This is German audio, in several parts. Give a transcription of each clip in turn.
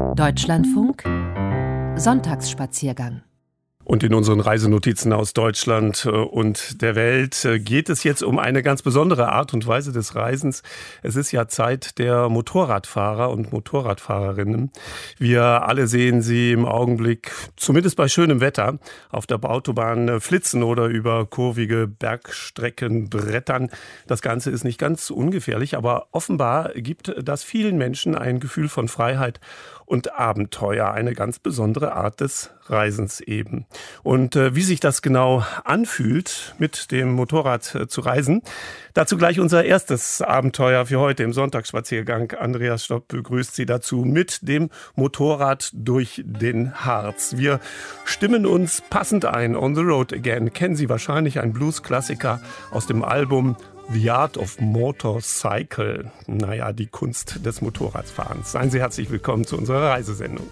Deutschlandfunk Sonntagsspaziergang und in unseren Reisenotizen aus Deutschland äh, und der Welt äh, geht es jetzt um eine ganz besondere Art und Weise des Reisens. Es ist ja Zeit der Motorradfahrer und Motorradfahrerinnen. Wir alle sehen sie im Augenblick, zumindest bei schönem Wetter, auf der Autobahn äh, flitzen oder über kurvige Bergstrecken brettern. Das Ganze ist nicht ganz ungefährlich, aber offenbar gibt das vielen Menschen ein Gefühl von Freiheit und Abenteuer, eine ganz besondere Art des Reisens eben. Und äh, wie sich das genau anfühlt, mit dem Motorrad äh, zu reisen, dazu gleich unser erstes Abenteuer für heute im Sonntagsspaziergang. Andreas Stopp begrüßt Sie dazu mit dem Motorrad durch den Harz. Wir stimmen uns passend ein. On the Road Again kennen Sie wahrscheinlich, ein Blues-Klassiker aus dem Album The Art of Motorcycle. Naja, die Kunst des Motorradfahrens. Seien Sie herzlich willkommen zu unserer Reisesendung.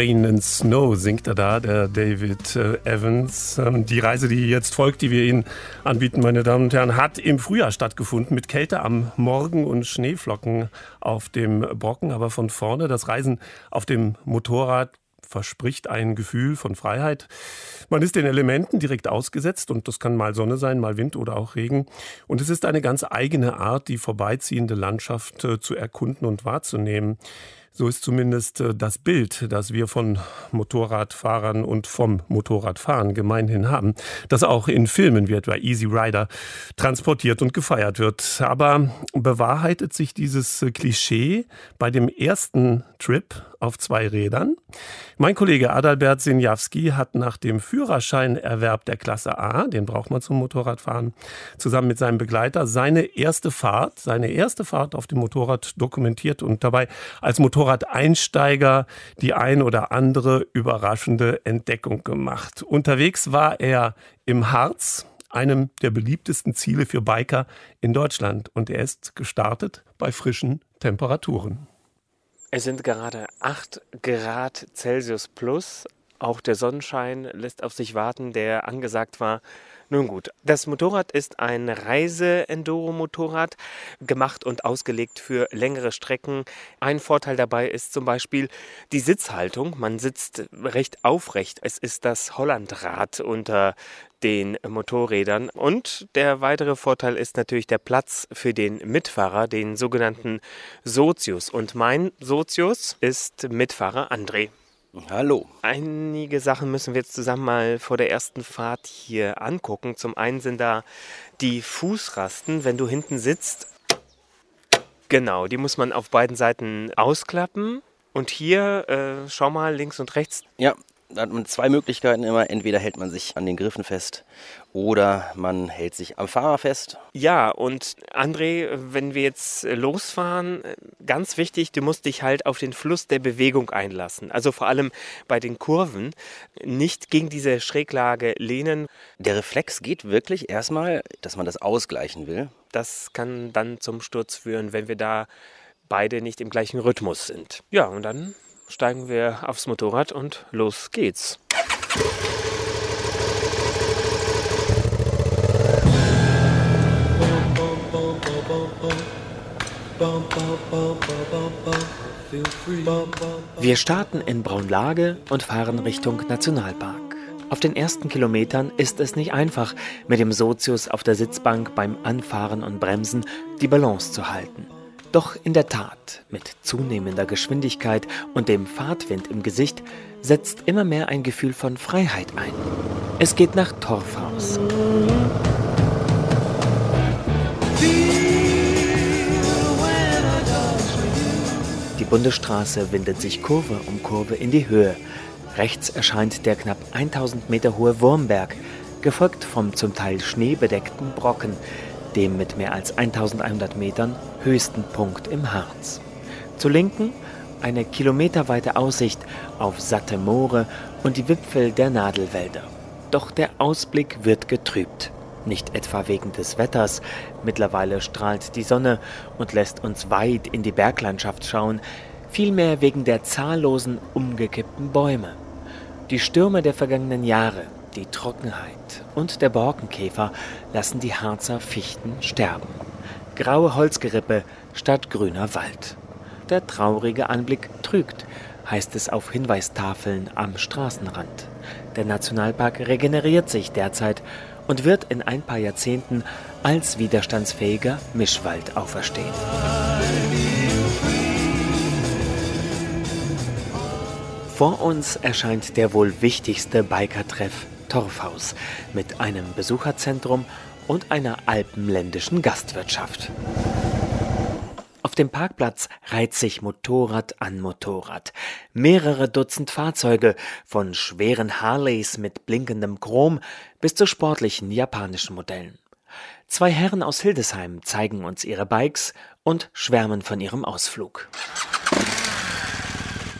Rain and Snow singt er da, der David äh, Evans. Die Reise, die jetzt folgt, die wir Ihnen anbieten, meine Damen und Herren, hat im Frühjahr stattgefunden mit Kälte am Morgen und Schneeflocken auf dem Brocken. Aber von vorne das Reisen auf dem Motorrad verspricht ein Gefühl von Freiheit. Man ist den Elementen direkt ausgesetzt und das kann mal Sonne sein, mal Wind oder auch Regen. Und es ist eine ganz eigene Art, die vorbeiziehende Landschaft äh, zu erkunden und wahrzunehmen. So ist zumindest äh, das Bild, das wir von Motorradfahrern und vom Motorradfahren gemeinhin haben, das auch in Filmen wie etwa Easy Rider transportiert und gefeiert wird. Aber bewahrheitet sich dieses äh, Klischee bei dem ersten Trip auf zwei Rädern? Mein Kollege Adalbert Sinjawski hat nach dem Führerscheinerwerb der Klasse A, den braucht man zum Motorradfahren, zusammen mit seinem Begleiter seine erste Fahrt, seine erste Fahrt auf dem Motorrad dokumentiert und dabei als Motorradeinsteiger die ein oder andere überraschende Entdeckung gemacht. Unterwegs war er im Harz, einem der beliebtesten Ziele für Biker in Deutschland. Und er ist gestartet bei frischen Temperaturen. Es sind gerade 8 Grad Celsius plus. Auch der Sonnenschein lässt auf sich warten, der angesagt war. Nun gut, das Motorrad ist ein Reise-Enduro-Motorrad, gemacht und ausgelegt für längere Strecken. Ein Vorteil dabei ist zum Beispiel die Sitzhaltung. Man sitzt recht aufrecht. Es ist das Hollandrad unter den Motorrädern. Und der weitere Vorteil ist natürlich der Platz für den Mitfahrer, den sogenannten Sozius. Und mein Sozius ist Mitfahrer André. Hallo. Einige Sachen müssen wir jetzt zusammen mal vor der ersten Fahrt hier angucken. Zum einen sind da die Fußrasten, wenn du hinten sitzt. Genau, die muss man auf beiden Seiten ausklappen. Und hier, äh, schau mal links und rechts. Ja, da hat man zwei Möglichkeiten immer. Entweder hält man sich an den Griffen fest oder man hält sich am Fahrer fest. Ja, und André, wenn wir jetzt losfahren, ganz wichtig, du musst dich halt auf den Fluss der Bewegung einlassen. Also vor allem bei den Kurven nicht gegen diese Schräglage lehnen. Der Reflex geht wirklich erstmal, dass man das ausgleichen will. Das kann dann zum Sturz führen, wenn wir da beide nicht im gleichen Rhythmus sind. Ja, und dann steigen wir aufs Motorrad und los geht's. Wir starten in Braunlage und fahren Richtung Nationalpark. Auf den ersten Kilometern ist es nicht einfach, mit dem Sozius auf der Sitzbank beim Anfahren und Bremsen die Balance zu halten. Doch in der Tat, mit zunehmender Geschwindigkeit und dem Fahrtwind im Gesicht, setzt immer mehr ein Gefühl von Freiheit ein. Es geht nach Torfhaus. Die Bundesstraße windet sich Kurve um Kurve in die Höhe. Rechts erscheint der knapp 1000 Meter hohe Wurmberg, gefolgt vom zum Teil schneebedeckten Brocken, dem mit mehr als 1100 Metern höchsten Punkt im Harz. Zur Linken eine kilometerweite Aussicht auf satte Moore und die Wipfel der Nadelwälder. Doch der Ausblick wird getrübt. Nicht etwa wegen des Wetters, mittlerweile strahlt die Sonne und lässt uns weit in die Berglandschaft schauen, vielmehr wegen der zahllosen umgekippten Bäume. Die Stürme der vergangenen Jahre, die Trockenheit und der Borkenkäfer lassen die Harzer Fichten sterben. Graue Holzgerippe statt grüner Wald. Der traurige Anblick trügt, heißt es auf Hinweistafeln am Straßenrand. Der Nationalpark regeneriert sich derzeit und wird in ein paar Jahrzehnten als widerstandsfähiger Mischwald auferstehen. Vor uns erscheint der wohl wichtigste Biker-Treff Torfhaus mit einem Besucherzentrum und einer alpenländischen Gastwirtschaft. Auf dem Parkplatz reiht sich Motorrad an Motorrad. Mehrere Dutzend Fahrzeuge, von schweren Harleys mit blinkendem Chrom bis zu sportlichen japanischen Modellen. Zwei Herren aus Hildesheim zeigen uns ihre Bikes und schwärmen von ihrem Ausflug.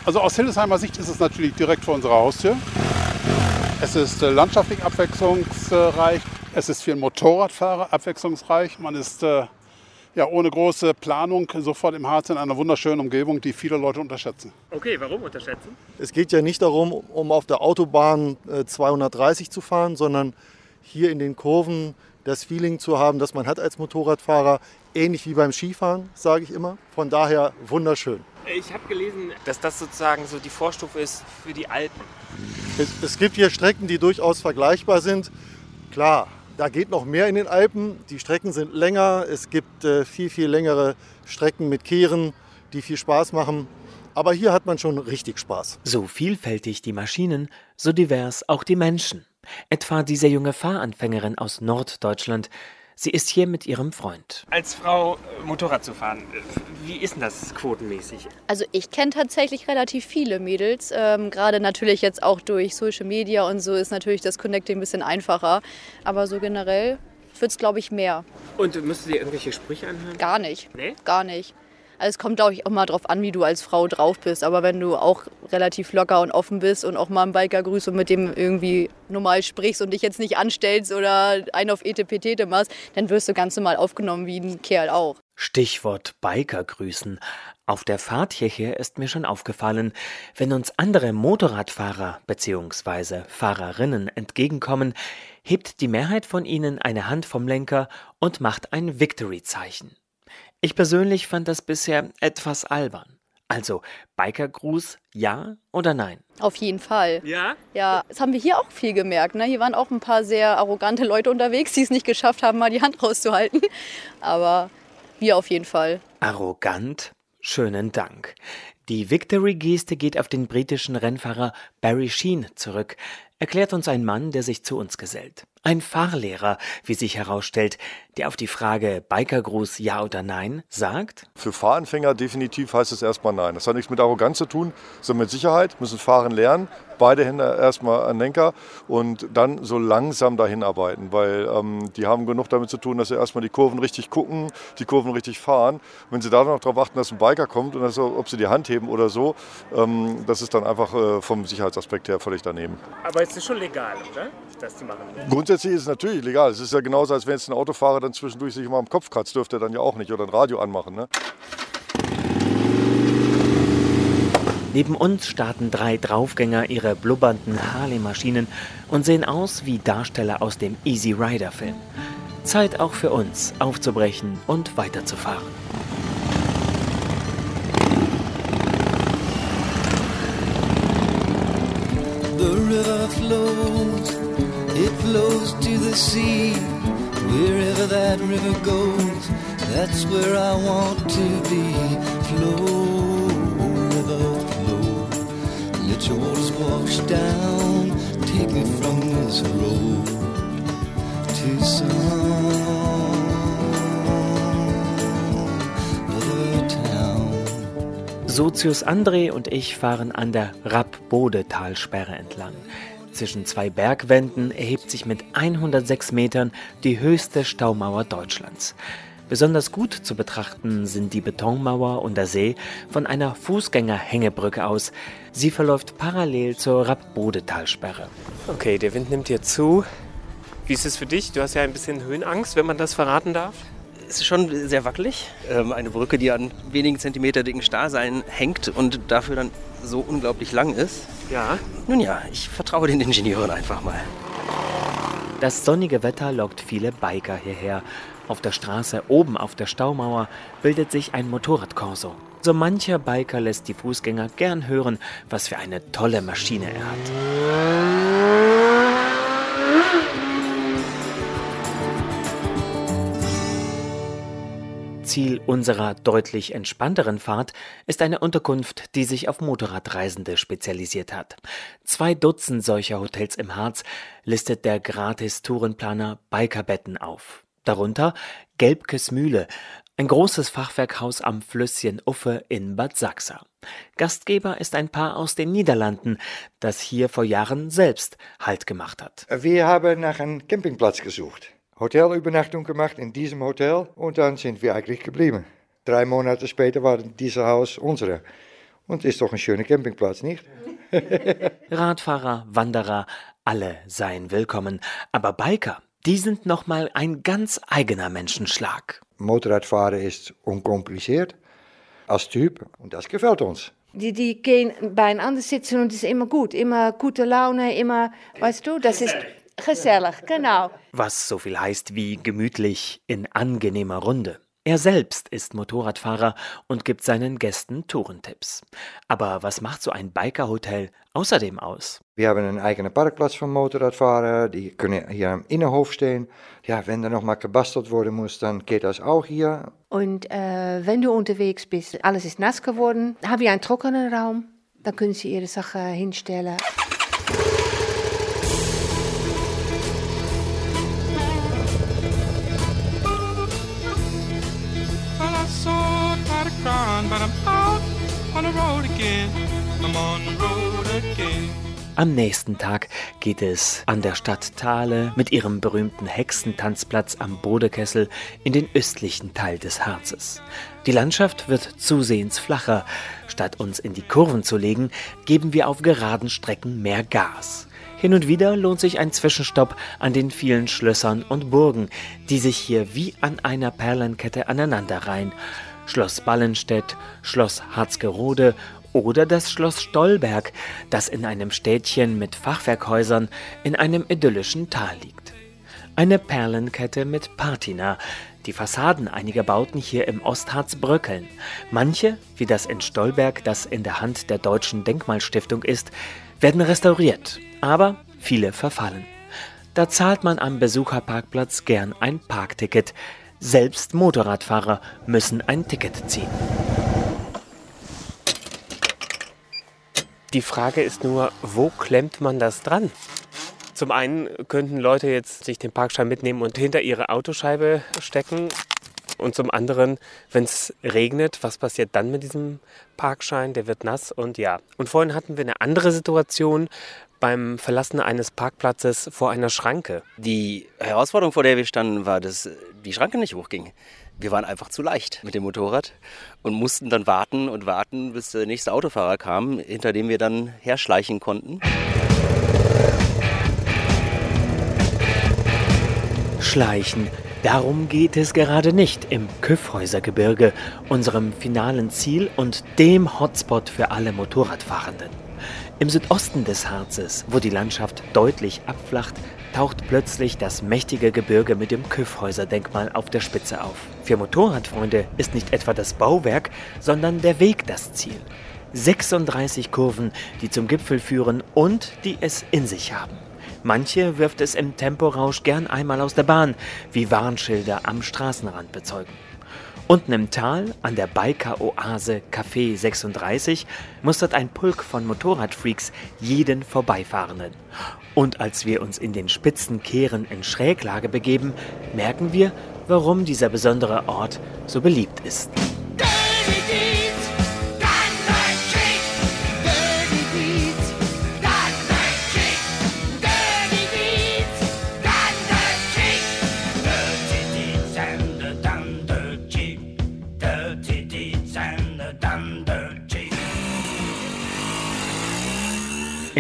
Also aus Hildesheimer Sicht ist es natürlich direkt vor unserer Haustür. Es ist äh, landschaftlich abwechslungsreich. Es ist für einen Motorradfahrer abwechslungsreich. Man ist äh, ja, ohne große Planung sofort im Harz in einer wunderschönen Umgebung, die viele Leute unterschätzen. Okay, warum unterschätzen? Es geht ja nicht darum, um auf der Autobahn äh, 230 zu fahren, sondern hier in den Kurven das Feeling zu haben, das man hat als Motorradfahrer, ähnlich wie beim Skifahren, sage ich immer. Von daher wunderschön. Ich habe gelesen, dass das sozusagen so die Vorstufe ist für die Alpen. Es, es gibt hier Strecken, die durchaus vergleichbar sind. Klar, da geht noch mehr in den Alpen. Die Strecken sind länger. Es gibt äh, viel, viel längere Strecken mit Kehren, die viel Spaß machen. Aber hier hat man schon richtig Spaß. So vielfältig die Maschinen, so divers auch die Menschen. Etwa diese junge Fahranfängerin aus Norddeutschland, Sie ist hier mit ihrem Freund. Als Frau äh, Motorrad zu fahren, äh, wie ist denn das quotenmäßig? Also ich kenne tatsächlich relativ viele Mädels. Ähm, Gerade natürlich jetzt auch durch Social Media und so ist natürlich das Connecting ein bisschen einfacher. Aber so generell wird es, glaube ich, mehr. Und müsst ihr irgendwelche Sprüche anhören? Gar nicht. Nee? Gar nicht. Also es kommt, glaube ich, auch mal drauf an, wie du als Frau drauf bist. Aber wenn du auch relativ locker und offen bist und auch mal einen Biker grüßt und mit dem irgendwie normal sprichst und dich jetzt nicht anstellst oder einen auf Etepetete machst, dann wirst du ganz normal aufgenommen wie ein Kerl auch. Stichwort Biker grüßen. Auf der Fahrt hierher ist mir schon aufgefallen, wenn uns andere Motorradfahrer bzw. Fahrerinnen entgegenkommen, hebt die Mehrheit von ihnen eine Hand vom Lenker und macht ein Victory-Zeichen. Ich persönlich fand das bisher etwas albern. Also Bikergruß, ja oder nein? Auf jeden Fall. Ja? Ja, das haben wir hier auch viel gemerkt. Ne? Hier waren auch ein paar sehr arrogante Leute unterwegs, die es nicht geschafft haben, mal die Hand rauszuhalten. Aber wir auf jeden Fall. Arrogant? Schönen Dank. Die Victory-Geste geht auf den britischen Rennfahrer Barry Sheen zurück, erklärt uns ein Mann, der sich zu uns gesellt. Ein Fahrlehrer, wie sich herausstellt, der auf die Frage Bikergruß ja oder nein sagt? Für Fahranfänger definitiv heißt es erstmal nein. Das hat nichts mit Arroganz zu tun, sondern mit Sicherheit, müssen fahren lernen, beide Hände erstmal an Lenker und dann so langsam dahin arbeiten, weil ähm, die haben genug damit zu tun, dass sie erstmal die Kurven richtig gucken, die Kurven richtig fahren. Und wenn sie da noch darauf achten, dass ein Biker kommt und dass, ob sie die Hand heben oder so, ähm, das ist dann einfach äh, vom Sicherheitsaspekt her völlig daneben. Aber es ist schon legal, oder? Das zu machen. Grundsätzlich ist es natürlich legal. Es ist ja genauso, als wenn jetzt ein Autofahrer dann zwischendurch sich mal am Kopf kratzt, dürfte er dann ja auch nicht oder ein Radio anmachen. Ne? Neben uns starten drei Draufgänger ihre blubbernden Harley-Maschinen und sehen aus wie Darsteller aus dem Easy Rider-Film. Zeit auch für uns, aufzubrechen und weiterzufahren. The river flows, it flows to the sea. Wherever that river goes, that's where I want to be. Flow, river, waters wash down. Take me from this road to some. Sozius André und ich fahren an der Rapp-Bode-Talsperre entlang. Zwischen zwei Bergwänden erhebt sich mit 106 Metern die höchste Staumauer Deutschlands. Besonders gut zu betrachten sind die Betonmauer und der See von einer Fußgängerhängebrücke aus. Sie verläuft parallel zur Rapp-Bode-Talsperre. Okay, der Wind nimmt hier zu. Wie ist es für dich? Du hast ja ein bisschen Höhenangst, wenn man das verraten darf. Es ist schon sehr wackelig. Ähm, eine Brücke, die an wenigen Zentimeter dicken Stahlseilen hängt und dafür dann so unglaublich lang ist. Ja. Nun ja, ich vertraue den Ingenieuren einfach mal. Das sonnige Wetter lockt viele Biker hierher. Auf der Straße oben auf der Staumauer bildet sich ein Motorradkorso. So mancher Biker lässt die Fußgänger gern hören, was für eine tolle Maschine er hat. Ziel unserer deutlich entspannteren Fahrt ist eine Unterkunft, die sich auf Motorradreisende spezialisiert hat. Zwei Dutzend solcher Hotels im Harz listet der Gratis-Tourenplaner Bikerbetten auf. Darunter Gelbkes Mühle, ein großes Fachwerkhaus am Flüsschen Uffe in Bad Sachsa. Gastgeber ist ein Paar aus den Niederlanden, das hier vor Jahren selbst Halt gemacht hat. Wir haben nach einem Campingplatz gesucht. Hotelübernachtung gemacht in diesem Hotel und dann sind wir eigentlich geblieben. Drei Monate später war dieses Haus unsere. Und ist doch ein schöner Campingplatz, nicht? Radfahrer, Wanderer, alle seien willkommen, aber Biker, die sind nochmal ein ganz eigener Menschenschlag. Motorradfahren ist unkompliziert als Typ und das gefällt uns. Die, die gehen beieinander sitzen und es ist immer gut. Immer gute Laune, immer, weißt du, das ist gesellig, genau. Was so viel heißt wie gemütlich in angenehmer Runde. Er selbst ist Motorradfahrer und gibt seinen Gästen Tourentipps. Aber was macht so ein Bikerhotel außerdem aus? Wir haben einen eigenen Parkplatz für Motorradfahrer. Die können hier im Innenhof stehen. Ja, wenn da noch mal gebastelt worden muss, dann geht das auch hier. Und äh, wenn du unterwegs bist, alles ist nass geworden, haben wir einen trockenen Raum. Dann können sie ihre Sachen hinstellen. Am nächsten Tag geht es an der Stadt Thale mit ihrem berühmten Hexentanzplatz am Bodekessel in den östlichen Teil des Harzes. Die Landschaft wird zusehends flacher. Statt uns in die Kurven zu legen, geben wir auf geraden Strecken mehr Gas. Hin und wieder lohnt sich ein Zwischenstopp an den vielen Schlössern und Burgen, die sich hier wie an einer Perlenkette aneinanderreihen. Schloss Ballenstedt, Schloss Harzgerode oder das Schloss Stolberg, das in einem Städtchen mit Fachwerkhäusern in einem idyllischen Tal liegt. Eine Perlenkette mit Patina. Die Fassaden einiger Bauten hier im Ostharz bröckeln. Manche, wie das in Stolberg, das in der Hand der Deutschen Denkmalstiftung ist, werden restauriert, aber viele verfallen. Da zahlt man am Besucherparkplatz gern ein Parkticket. Selbst Motorradfahrer müssen ein Ticket ziehen. Die Frage ist nur, wo klemmt man das dran? Zum einen könnten Leute jetzt sich den Parkschein mitnehmen und hinter ihre Autoscheibe stecken. Und zum anderen, wenn es regnet, was passiert dann mit diesem Parkschein? Der wird nass und ja. Und vorhin hatten wir eine andere Situation beim Verlassen eines Parkplatzes vor einer Schranke. Die Herausforderung, vor der wir standen, war, dass die Schranke nicht hochging. Wir waren einfach zu leicht mit dem Motorrad und mussten dann warten und warten, bis der nächste Autofahrer kam, hinter dem wir dann herschleichen konnten. Schleichen. Darum geht es gerade nicht im Küffhäusergebirge, unserem finalen Ziel und dem Hotspot für alle Motorradfahrenden. Im Südosten des Harzes, wo die Landschaft deutlich abflacht, taucht plötzlich das mächtige Gebirge mit dem Küffhäuserdenkmal auf der Spitze auf. Für Motorradfreunde ist nicht etwa das Bauwerk, sondern der Weg das Ziel. 36 Kurven, die zum Gipfel führen und die es in sich haben. Manche wirft es im Temporausch gern einmal aus der Bahn, wie Warnschilder am Straßenrand bezeugen. Unten im Tal, an der Biker-Oase Café 36, mustert ein Pulk von Motorradfreaks jeden Vorbeifahrenden. Und als wir uns in den spitzen Kehren in Schräglage begeben, merken wir, warum dieser besondere Ort so beliebt ist.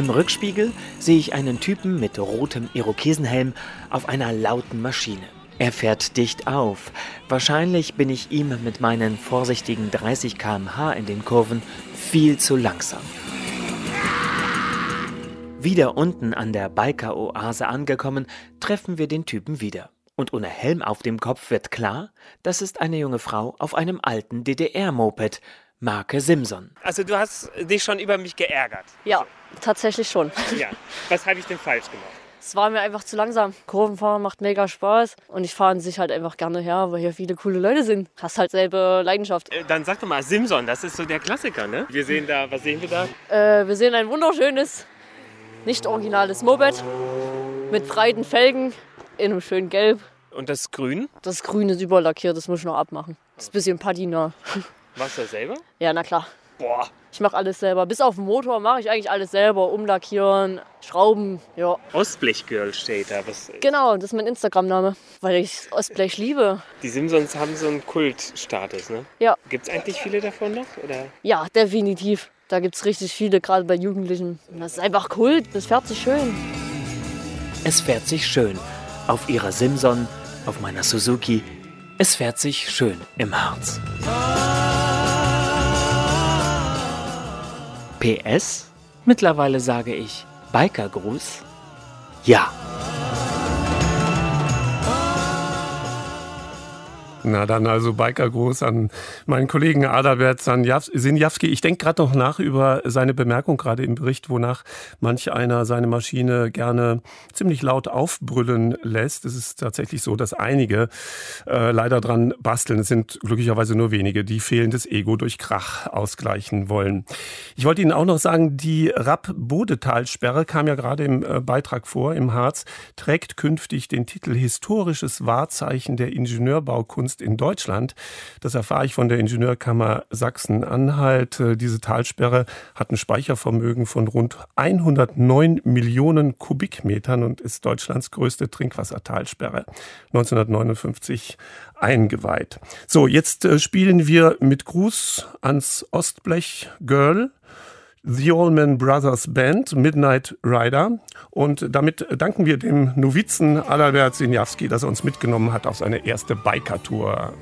Im Rückspiegel sehe ich einen Typen mit rotem Irokesenhelm auf einer lauten Maschine. Er fährt dicht auf. Wahrscheinlich bin ich ihm mit meinen vorsichtigen 30 km/h in den Kurven viel zu langsam. Wieder unten an der Biker-Oase angekommen, treffen wir den Typen wieder. Und ohne Helm auf dem Kopf wird klar, das ist eine junge Frau auf einem alten DDR-Moped, Marke Simson. Also du hast dich schon über mich geärgert. Ja, tatsächlich schon. Ja. Was habe ich denn falsch gemacht? Es war mir einfach zu langsam. Kurvenfahren macht mega Spaß und ich fahre an sich halt einfach gerne her, weil hier viele coole Leute sind. Hast halt selbe Leidenschaft. Äh, Dann sag doch mal, Simson, das ist so der Klassiker, ne? Wir sehen da, was sehen wir da? Äh, wir sehen ein wunderschönes, nicht originales Moped mit breiten Felgen in einem schönen Gelb. Und das Grün? Das Grün ist überlackiert, das muss ich noch abmachen. Das ist ein bisschen Patina. Machst du das selber? Ja, na klar. Boah. Ich mache alles selber. Bis auf den Motor mache ich eigentlich alles selber. Umlackieren, Schrauben, ja. Ostblechgirl steht da. Was, Genau, das ist mein Instagram-Name, weil ich Ostblech liebe. die Simpsons haben so einen Kultstatus, ne? Ja. Gibt es eigentlich viele davon noch? Oder? Ja, definitiv. Da gibt es richtig viele, gerade bei Jugendlichen. Das ist einfach Kult, das fährt sich schön. Es fährt sich schön. Auf ihrer Simson, auf meiner Suzuki. Es fährt sich schön im Harz. PS? Mittlerweile sage ich Bikergruß. Ja. Na dann also Bikergruß an meinen Kollegen Adalbert Sinjawski. Ich denke gerade noch nach über seine Bemerkung gerade im Bericht, wonach manch einer seine Maschine gerne ziemlich laut aufbrüllen lässt. Es ist tatsächlich so, dass einige äh, leider dran basteln. Es sind glücklicherweise nur wenige, die fehlendes Ego durch Krach ausgleichen wollen. Ich wollte Ihnen auch noch sagen, die Rapp-Bodetalsperre kam ja gerade im äh, Beitrag vor, im Harz, trägt künftig den Titel Historisches Wahrzeichen der Ingenieurbaukunst in Deutschland. Das erfahre ich von der Ingenieurkammer Sachsen-Anhalt. Äh, Diese Talsperre hat ein Speichervermögen von rund 109 Millionen Kubikmetern und ist Deutschlands größte Trinkwassertalsperre. 1959 eingeweiht. So, jetzt äh, spielen wir mit Gruß ans Ostblech Girl. The Allman Brothers Band, Midnight Rider. Und damit danken wir dem Novizen Adalbert Sinjawski, dass er uns mitgenommen hat auf seine erste Biker-Tour.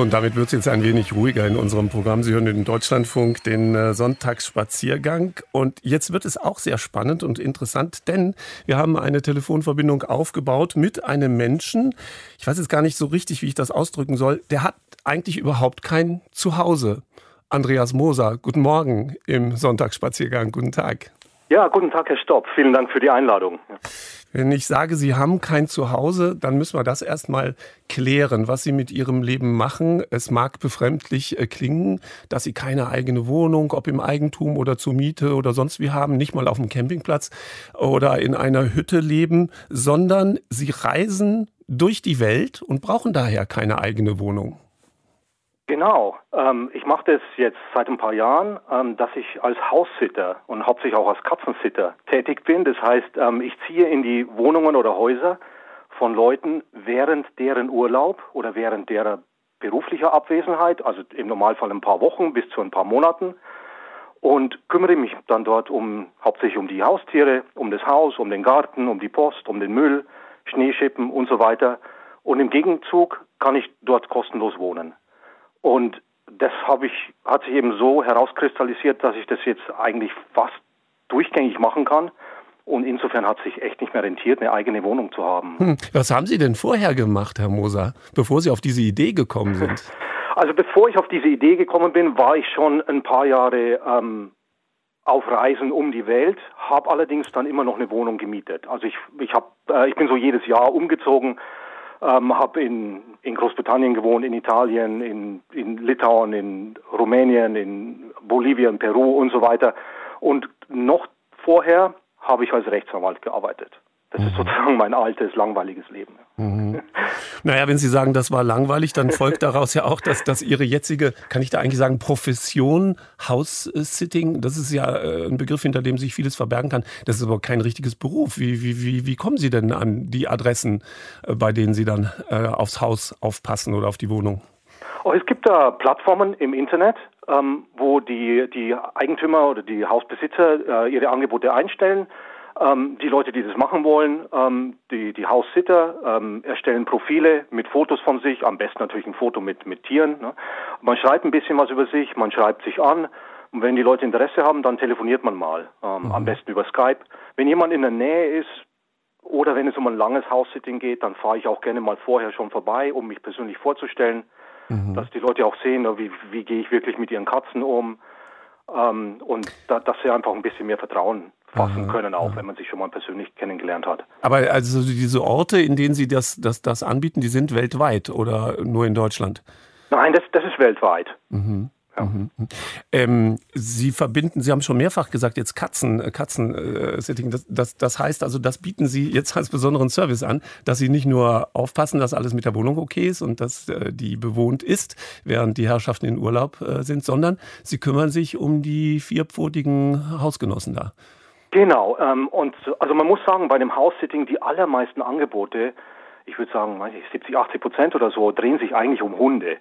Und damit wird es jetzt ein wenig ruhiger in unserem Programm. Sie hören den Deutschlandfunk, den äh, Sonntagsspaziergang. Und jetzt wird es auch sehr spannend und interessant, denn wir haben eine Telefonverbindung aufgebaut mit einem Menschen. Ich weiß jetzt gar nicht so richtig, wie ich das ausdrücken soll. Der hat eigentlich überhaupt kein Zuhause. Andreas Moser, guten Morgen im Sonntagsspaziergang. Guten Tag. Ja, guten Tag, Herr Stopp. Vielen Dank für die Einladung. Wenn ich sage, Sie haben kein Zuhause, dann müssen wir das erstmal klären, was Sie mit Ihrem Leben machen. Es mag befremdlich äh, klingen, dass Sie keine eigene Wohnung, ob im Eigentum oder zur Miete oder sonst wie haben, nicht mal auf dem Campingplatz oder in einer Hütte leben, sondern Sie reisen durch die Welt und brauchen daher keine eigene Wohnung. Genau. Ähm, ich mache das jetzt seit ein paar Jahren, ähm, dass ich als Haussitter und hauptsächlich auch als Katzensitter tätig bin. Das heißt, ähm, ich ziehe in die Wohnungen oder Häuser von Leuten während deren Urlaub oder während derer beruflicher Abwesenheit, also im Normalfall ein paar Wochen bis zu ein paar Monaten und kümmere mich dann dort um hauptsächlich um die Haustiere, um das Haus, um den Garten, um die Post, um den Müll, Schneeschippen und so weiter. Und im Gegenzug kann ich dort kostenlos wohnen. Und das habe ich, hat sich eben so herauskristallisiert, dass ich das jetzt eigentlich fast durchgängig machen kann. Und insofern hat es sich echt nicht mehr rentiert, eine eigene Wohnung zu haben. Hm, was haben Sie denn vorher gemacht, Herr Moser, bevor Sie auf diese Idee gekommen sind? Also bevor ich auf diese Idee gekommen bin, war ich schon ein paar Jahre ähm, auf Reisen um die Welt, habe allerdings dann immer noch eine Wohnung gemietet. Also ich, ich, hab, äh, ich bin so jedes Jahr umgezogen, ähm, habe in, in Großbritannien gewohnt, in Italien, in, in Litauen, in Rumänien, in Bolivien, Peru und so weiter. Und noch vorher habe ich als Rechtsanwalt gearbeitet. Das ist sozusagen mein altes, langweiliges Leben. Mhm. Naja, wenn Sie sagen, das war langweilig, dann folgt daraus ja auch, dass, dass Ihre jetzige, kann ich da eigentlich sagen, Profession, House-Sitting, das ist ja äh, ein Begriff, hinter dem sich vieles verbergen kann. Das ist aber kein richtiges Beruf. Wie, wie, wie, wie kommen Sie denn an die Adressen, äh, bei denen Sie dann äh, aufs Haus aufpassen oder auf die Wohnung? Oh, es gibt da Plattformen im Internet, ähm, wo die, die Eigentümer oder die Hausbesitzer äh, ihre Angebote einstellen. Ähm, die Leute, die das machen wollen, ähm, die, die Haussitter ähm, erstellen Profile mit Fotos von sich, am besten natürlich ein Foto mit, mit Tieren. Ne? Man schreibt ein bisschen was über sich, man schreibt sich an. Und wenn die Leute Interesse haben, dann telefoniert man mal, ähm, mhm. am besten über Skype. Wenn jemand in der Nähe ist, oder wenn es um ein langes House-Sitting geht, dann fahre ich auch gerne mal vorher schon vorbei, um mich persönlich vorzustellen, mhm. dass die Leute auch sehen, wie, wie gehe ich wirklich mit ihren Katzen um ähm, und da, dass sie einfach ein bisschen mehr Vertrauen fassen können, auch aha. wenn man sich schon mal persönlich kennengelernt hat. Aber also diese Orte, in denen Sie das, das, das anbieten, die sind weltweit oder nur in Deutschland? Nein, das, das ist weltweit. Mhm. Ja. Mhm. Ähm, Sie verbinden, Sie haben schon mehrfach gesagt, jetzt Katzen, äh, Katzen-Setting. Äh, das, das, das heißt also, das bieten Sie jetzt als besonderen Service an, dass Sie nicht nur aufpassen, dass alles mit der Wohnung okay ist und dass äh, die bewohnt ist, während die Herrschaften in Urlaub äh, sind, sondern Sie kümmern sich um die vierpfotigen Hausgenossen da. Genau. Ähm, und also man muss sagen, bei dem House-Sitting die allermeisten Angebote, ich würde sagen, 70, 80 Prozent oder so, drehen sich eigentlich um Hunde.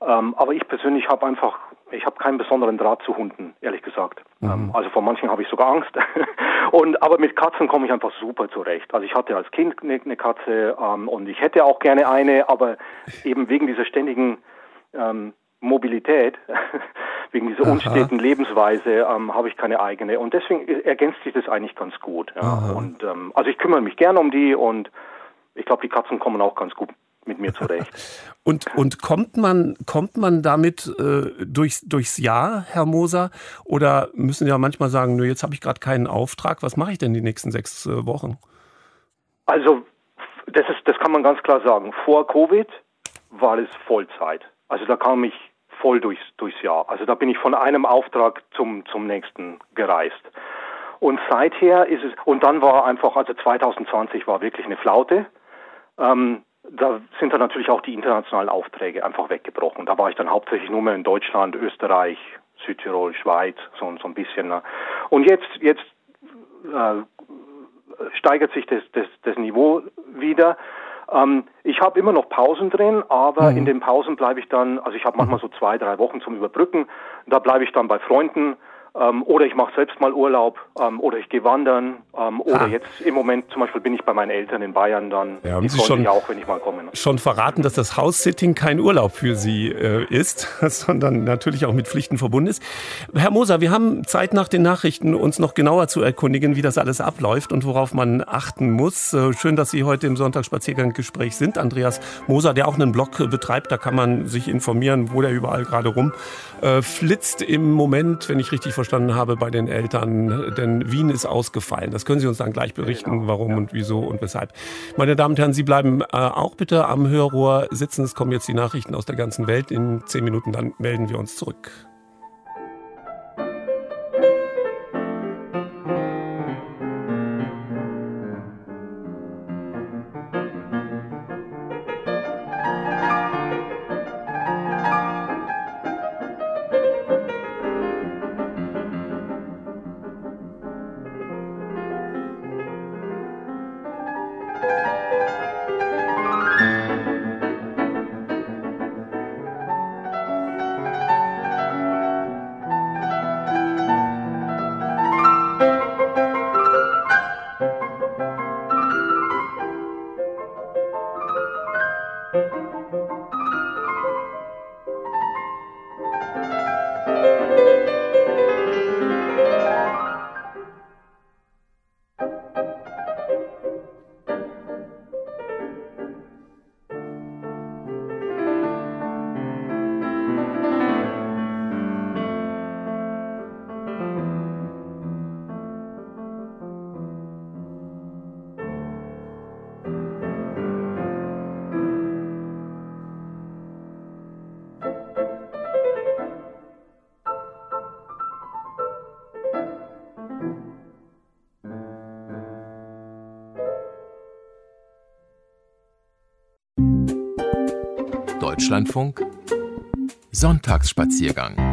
Ähm, aber ich persönlich habe einfach, ich habe keinen besonderen Draht zu Hunden, ehrlich gesagt. Mhm. Ähm, also vor manchen habe ich sogar Angst. und aber mit Katzen komme ich einfach super zurecht. Also ich hatte als Kind eine, eine Katze ähm, und ich hätte auch gerne eine, aber eben wegen dieser ständigen ähm, Mobilität, wegen dieser Aha. unsteten Lebensweise ähm, habe ich keine eigene. Und deswegen ergänzt sich das eigentlich ganz gut. Ja. Und ähm, also ich kümmere mich gerne um die und ich glaube, die Katzen kommen auch ganz gut mit mir zurecht. Und, und kommt man, kommt man damit äh, durchs, durchs Jahr, Herr Moser? Oder müssen Sie ja manchmal sagen, nur jetzt habe ich gerade keinen Auftrag, was mache ich denn die nächsten sechs äh, Wochen? Also, das, ist, das kann man ganz klar sagen. Vor Covid war es Vollzeit. Also da kam ich voll durchs, durchs Jahr. Also da bin ich von einem Auftrag zum, zum nächsten gereist. Und seither ist es, und dann war einfach, also 2020 war wirklich eine Flaute. Ähm, da sind dann natürlich auch die internationalen Aufträge einfach weggebrochen. Da war ich dann hauptsächlich nur mehr in Deutschland, Österreich, Südtirol, Schweiz, so, so ein bisschen. Ne? Und jetzt, jetzt äh, steigert sich das, das, das Niveau wieder. Ähm, ich habe immer noch Pausen drin, aber mhm. in den Pausen bleibe ich dann, also ich habe manchmal so zwei, drei Wochen zum Überbrücken. Da bleibe ich dann bei Freunden ähm, oder ich mache selbst mal Urlaub ähm, oder ich gehe wandern ähm, oder ah. jetzt im Moment zum Beispiel bin ich bei meinen Eltern in Bayern dann. Ja, haben Sie schon, auch, wenn ich mal komme. Schon verraten, dass das House-Sitting kein Urlaub für Sie äh, ist, sondern natürlich auch mit Pflichten verbunden ist. Herr Moser, wir haben Zeit nach den Nachrichten, uns noch genauer zu erkundigen, wie das alles abläuft und worauf man achten muss. Äh, schön, dass Sie heute im Sonntagsspaziergang-Gespräch sind. Andreas Moser, der auch einen Blog betreibt, da kann man sich informieren, wo der überall gerade rum äh, flitzt im Moment, wenn ich richtig verstehe verstanden habe, bei den Eltern, denn Wien ist ausgefallen. Das können Sie uns dann gleich berichten, warum und wieso und weshalb. Meine Damen und Herren, Sie bleiben äh, auch bitte am Hörrohr sitzen. Es kommen jetzt die Nachrichten aus der ganzen Welt. In zehn Minuten dann melden wir uns zurück. Deutschlandfunk Sonntagsspaziergang.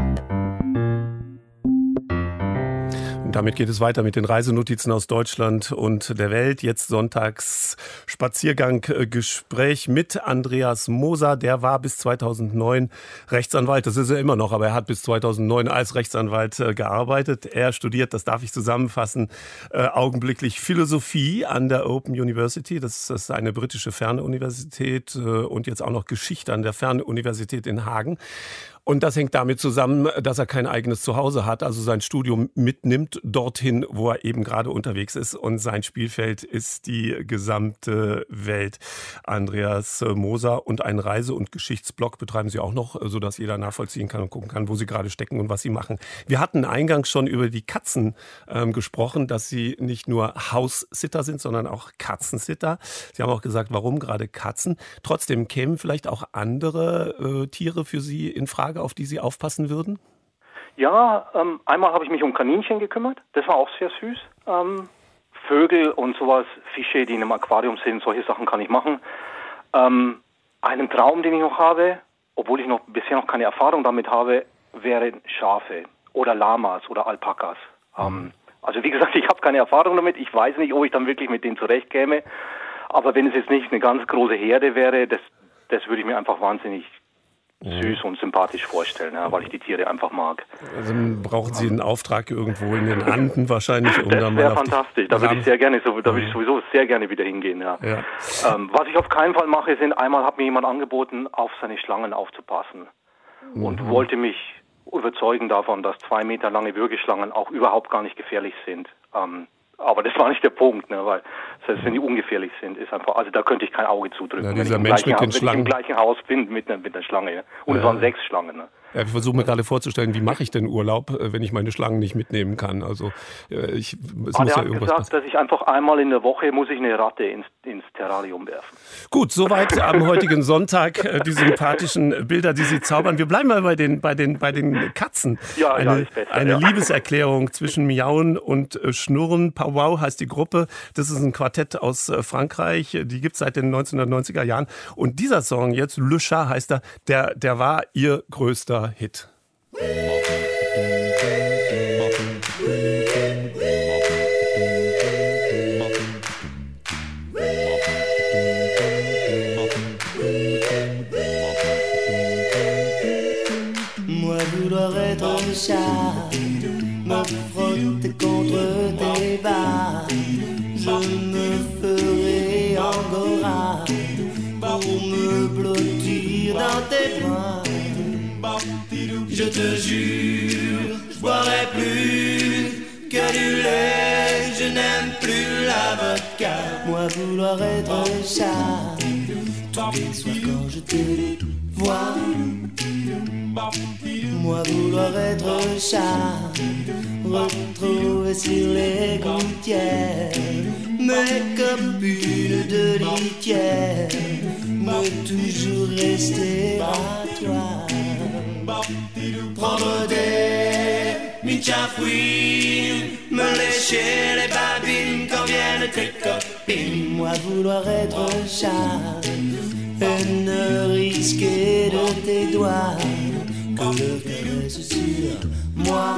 Damit geht es weiter mit den Reisenotizen aus Deutschland und der Welt. Jetzt Sonntags Spaziergang-Gespräch mit Andreas Moser. Der war bis 2009 Rechtsanwalt. Das ist er immer noch, aber er hat bis 2009 als Rechtsanwalt äh, gearbeitet. Er studiert, das darf ich zusammenfassen, äh, augenblicklich Philosophie an der Open University. Das ist eine britische Fernuniversität äh, und jetzt auch noch Geschichte an der Fernuniversität in Hagen. Und das hängt damit zusammen, dass er kein eigenes Zuhause hat, also sein Studium mitnimmt dorthin, wo er eben gerade unterwegs ist. Und sein Spielfeld ist die gesamte Welt. Andreas Moser und einen Reise- und Geschichtsblog betreiben sie auch noch, sodass jeder nachvollziehen kann und gucken kann, wo sie gerade stecken und was sie machen. Wir hatten eingangs schon über die Katzen ähm, gesprochen, dass sie nicht nur Haussitter sind, sondern auch Katzensitter. Sie haben auch gesagt, warum gerade Katzen. Trotzdem kämen vielleicht auch andere äh, Tiere für Sie in Frage Frage, auf die Sie aufpassen würden? Ja, ähm, einmal habe ich mich um Kaninchen gekümmert. Das war auch sehr süß. Ähm, Vögel und sowas, Fische, die in einem Aquarium sind, solche Sachen kann ich machen. Ähm, einen Traum, den ich noch habe, obwohl ich noch bisher noch keine Erfahrung damit habe, wären Schafe oder Lamas oder Alpakas. Ähm, also wie gesagt, ich habe keine Erfahrung damit. Ich weiß nicht, ob ich dann wirklich mit denen zurechtkäme. Aber wenn es jetzt nicht eine ganz große Herde wäre, das, das würde ich mir einfach wahnsinnig süß und sympathisch vorstellen, ja, weil ich die Tiere einfach mag. Also brauchen Sie einen Auftrag irgendwo in den Anden wahrscheinlich, um das da mal wäre fantastisch. Da würde ich sehr gerne, so, da würde ich sowieso sehr gerne wieder hingehen. Ja. Ja. Ähm, was ich auf keinen Fall mache, sind einmal hat mir jemand angeboten, auf seine Schlangen aufzupassen und Mhm. wollte mich überzeugen davon, dass zwei Meter lange Würgeschlangen auch überhaupt gar nicht gefährlich sind. Ähm, aber das war nicht der Punkt, ne, weil selbst wenn die ungefährlich sind, ist einfach, also da könnte ich kein Auge zudrücken. Ja, wenn, ich dieser im Mensch gleichen, mit den Haus- wenn ich Schlangen. im gleichen Haus bin mit einer, mit einer Schlange. Ja. Und es Ja. waren sechs Schlangen. Ne. Ja, ich versuche mir gerade vorzustellen, wie mache ich denn Urlaub, äh, wenn ich meine Schlangen nicht mitnehmen kann. Also äh, ich, es Ah, muss ja hat irgendwas gesagt, passieren. dass ich einfach einmal in der Woche muss ich eine Ratte ins, ins Terrarium werfen. Gut, soweit am heutigen Sonntag äh, die sympathischen Bilder, die Sie zaubern. Wir bleiben mal bei den, bei den, bei den Katzen. Ja, ja, eine ist besser, eine ja. Liebeserklärung zwischen Miauen und Schnurren. Powwow heißt die Gruppe. Das ist ein Quartett aus Frankreich. Die gibt es seit den 1990er Jahren. Und dieser Song jetzt, Le Chat heißt er, der, der war ihr größter Hit. Te jure, je boirai plus que du lait, je n'aime plus la vodka. Moi vouloir être chat, tous les soirs quand je te vois. Moi vouloir être chat, retrouver sur les gouttières mes copines de litière, me toujours rester à toi. Me lécher les babines quand viennent tes copines. Moi vouloir être chat et ne risquer de tes doigts que le caresse sur. Moi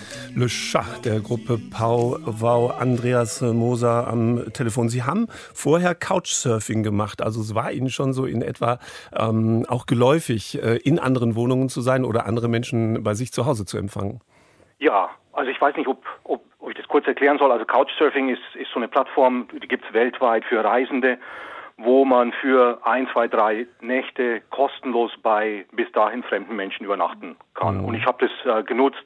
Le Chat der Gruppe Pau Wow Andreas Moser am Telefon. Sie haben vorher Couchsurfing gemacht, also es war Ihnen schon so in etwa ähm, auch geläufig, äh, in anderen Wohnungen zu sein oder andere Menschen bei sich zu Hause zu empfangen. Ja, also ich weiß nicht, ob, ob, ob ich das kurz erklären soll. Also Couchsurfing ist, ist so eine Plattform, die gibt es weltweit für Reisende wo man für ein, zwei, drei Nächte kostenlos bei bis dahin fremden Menschen übernachten kann. Mhm. Und ich habe das äh, genutzt,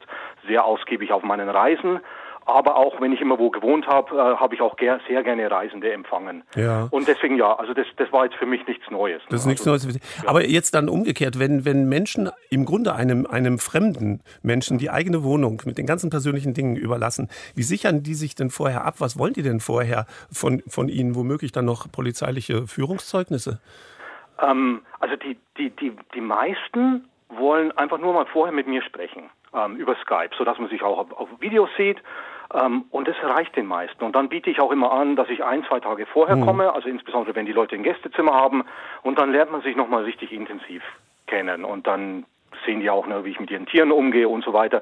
sehr ausgiebig auf meinen Reisen. Aber auch wenn ich immer wo gewohnt habe, äh, habe ich auch ger sehr gerne Reisende empfangen. Ja. Und deswegen ja, also das, das war jetzt für mich nichts Neues. Das ist nichts also, Neues. Ja. Aber jetzt dann umgekehrt, wenn, wenn Menschen im Grunde einem, einem fremden Menschen die eigene Wohnung mit den ganzen persönlichen Dingen überlassen, wie sichern die sich denn vorher ab? Was wollen die denn vorher von, von ihnen? Womöglich dann noch polizeiliche Führungszeugnisse? Ähm, also die, die, die, die meisten wollen einfach nur mal vorher mit mir sprechen ähm, über Skype, sodass man sich auch auf, auf Videos sieht ähm, und das reicht den meisten. Und dann biete ich auch immer an, dass ich ein, zwei Tage vorher mhm. komme, also insbesondere wenn die Leute ein Gästezimmer haben. Und dann lernt man sich nochmal richtig intensiv kennen. Und dann sehen die auch, ne, wie ich mit ihren Tieren umgehe und so weiter.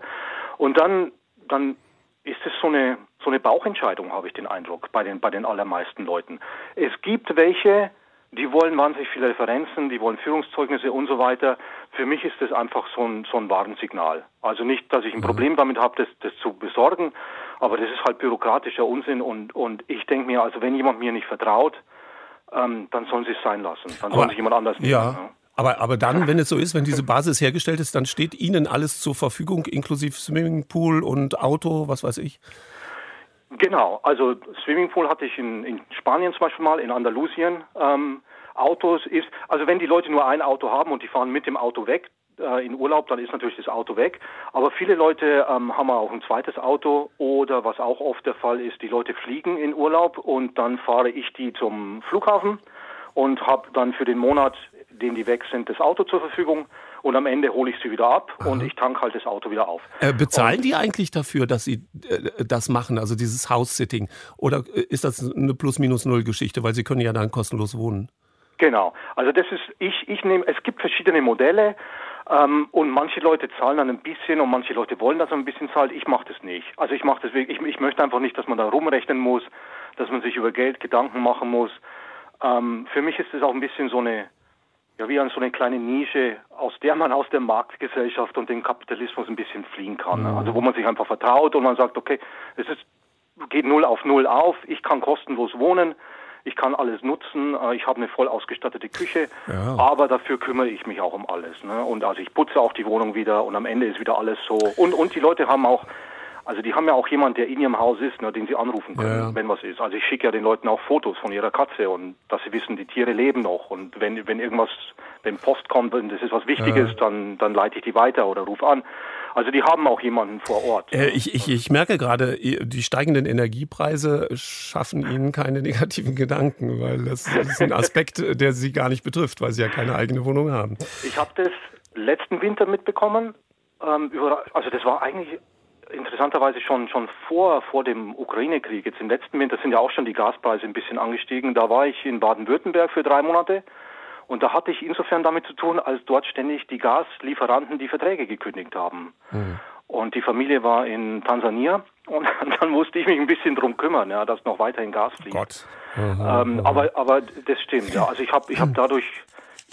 Und dann, dann ist es so eine, so eine Bauchentscheidung, habe ich den Eindruck, bei den, bei den allermeisten Leuten. Es gibt welche, die wollen wahnsinnig viele Referenzen, die wollen Führungszeugnisse und so weiter. Für mich ist das einfach so ein, so ein Warnsignal. Also nicht, dass ich ein mhm. Problem damit habe, das, das zu besorgen, aber das ist halt bürokratischer Unsinn und, und ich denke mir, also wenn jemand mir nicht vertraut, ähm, dann sollen sie es sein lassen. Dann aber, soll sich jemand anders nehmen. Ja. ja. Aber, aber dann, wenn es so ist, wenn diese Basis hergestellt ist, dann steht Ihnen alles zur Verfügung, inklusive Swimmingpool und Auto, was weiß ich? Genau, also Swimmingpool hatte ich in, in Spanien zum Beispiel mal, in Andalusien. Ähm, Autos ist, also wenn die Leute nur ein Auto haben und die fahren mit dem Auto weg, äh, in Urlaub, dann ist natürlich das Auto weg. Aber viele Leute ähm, haben auch ein zweites Auto oder was auch oft der Fall ist, die Leute fliegen in Urlaub und dann fahre ich die zum Flughafen und habe dann für den Monat, den die weg sind, das Auto zur Verfügung und am Ende hole ich sie wieder ab Aha. und ich tank halt das Auto wieder auf. Äh, bezahlen und, die eigentlich dafür, dass sie äh, das machen, also dieses House-Sitting? Oder äh, ist das eine Plus-Minus-Null-Geschichte, weil sie können ja dann kostenlos wohnen? Genau, also das ist, ich, ich nehme, es gibt verschiedene Modelle ähm, und manche Leute zahlen dann ein bisschen und manche Leute wollen, dass man ein bisschen zahlt. Ich mache das nicht. Also ich mache das wirklich, ich, ich möchte einfach nicht, dass man da rumrechnen muss, dass man sich über Geld Gedanken machen muss. Ähm, für mich ist das auch ein bisschen so eine, ja, wie an so eine kleine Nische, aus der man aus der Marktgesellschaft und dem Kapitalismus ein bisschen fliehen kann. Mhm. Also wo man sich einfach vertraut und man sagt, okay, es ist, geht null auf null auf, ich kann kostenlos wohnen, ich kann alles nutzen, äh, ich habe eine voll ausgestattete Küche, ja. aber dafür kümmere ich mich auch um alles. Ne? Und also ich putze auch die Wohnung wieder und am Ende ist wieder alles so. Und, und die Leute haben auch also die haben ja auch jemand, der in ihrem Haus ist, ne, den sie anrufen können, ja. wenn was ist. Also ich schicke ja den Leuten auch Fotos von ihrer Katze und dass sie wissen, die Tiere leben noch. Und wenn, wenn irgendwas, wenn Post kommt und das ist was Wichtiges, ja. dann, dann leite ich die weiter oder rufe an. Also die haben auch jemanden vor Ort. Äh, ich, ich, ich merke gerade, die steigenden Energiepreise schaffen Ihnen keine negativen Gedanken, weil das, das ist ein Aspekt, der Sie gar nicht betrifft, weil Sie ja keine eigene Wohnung haben. Ich habe das letzten Winter mitbekommen. Ähm, über, also das war eigentlich interessanterweise schon, schon vor, vor dem Ukraine-Krieg, jetzt im letzten Winter sind ja auch schon die Gaspreise ein bisschen angestiegen. Da war ich in Baden-Württemberg für drei Monate und da hatte ich insofern damit zu tun, als dort ständig die Gaslieferanten die Verträge gekündigt haben. Mhm. Und die Familie war in Tansania und dann musste ich mich ein bisschen drum kümmern, ja, dass noch weiterhin Gas fließt. Gott. Mhm. Ähm, aber, aber das stimmt, ja. Also ich habe ich hab dadurch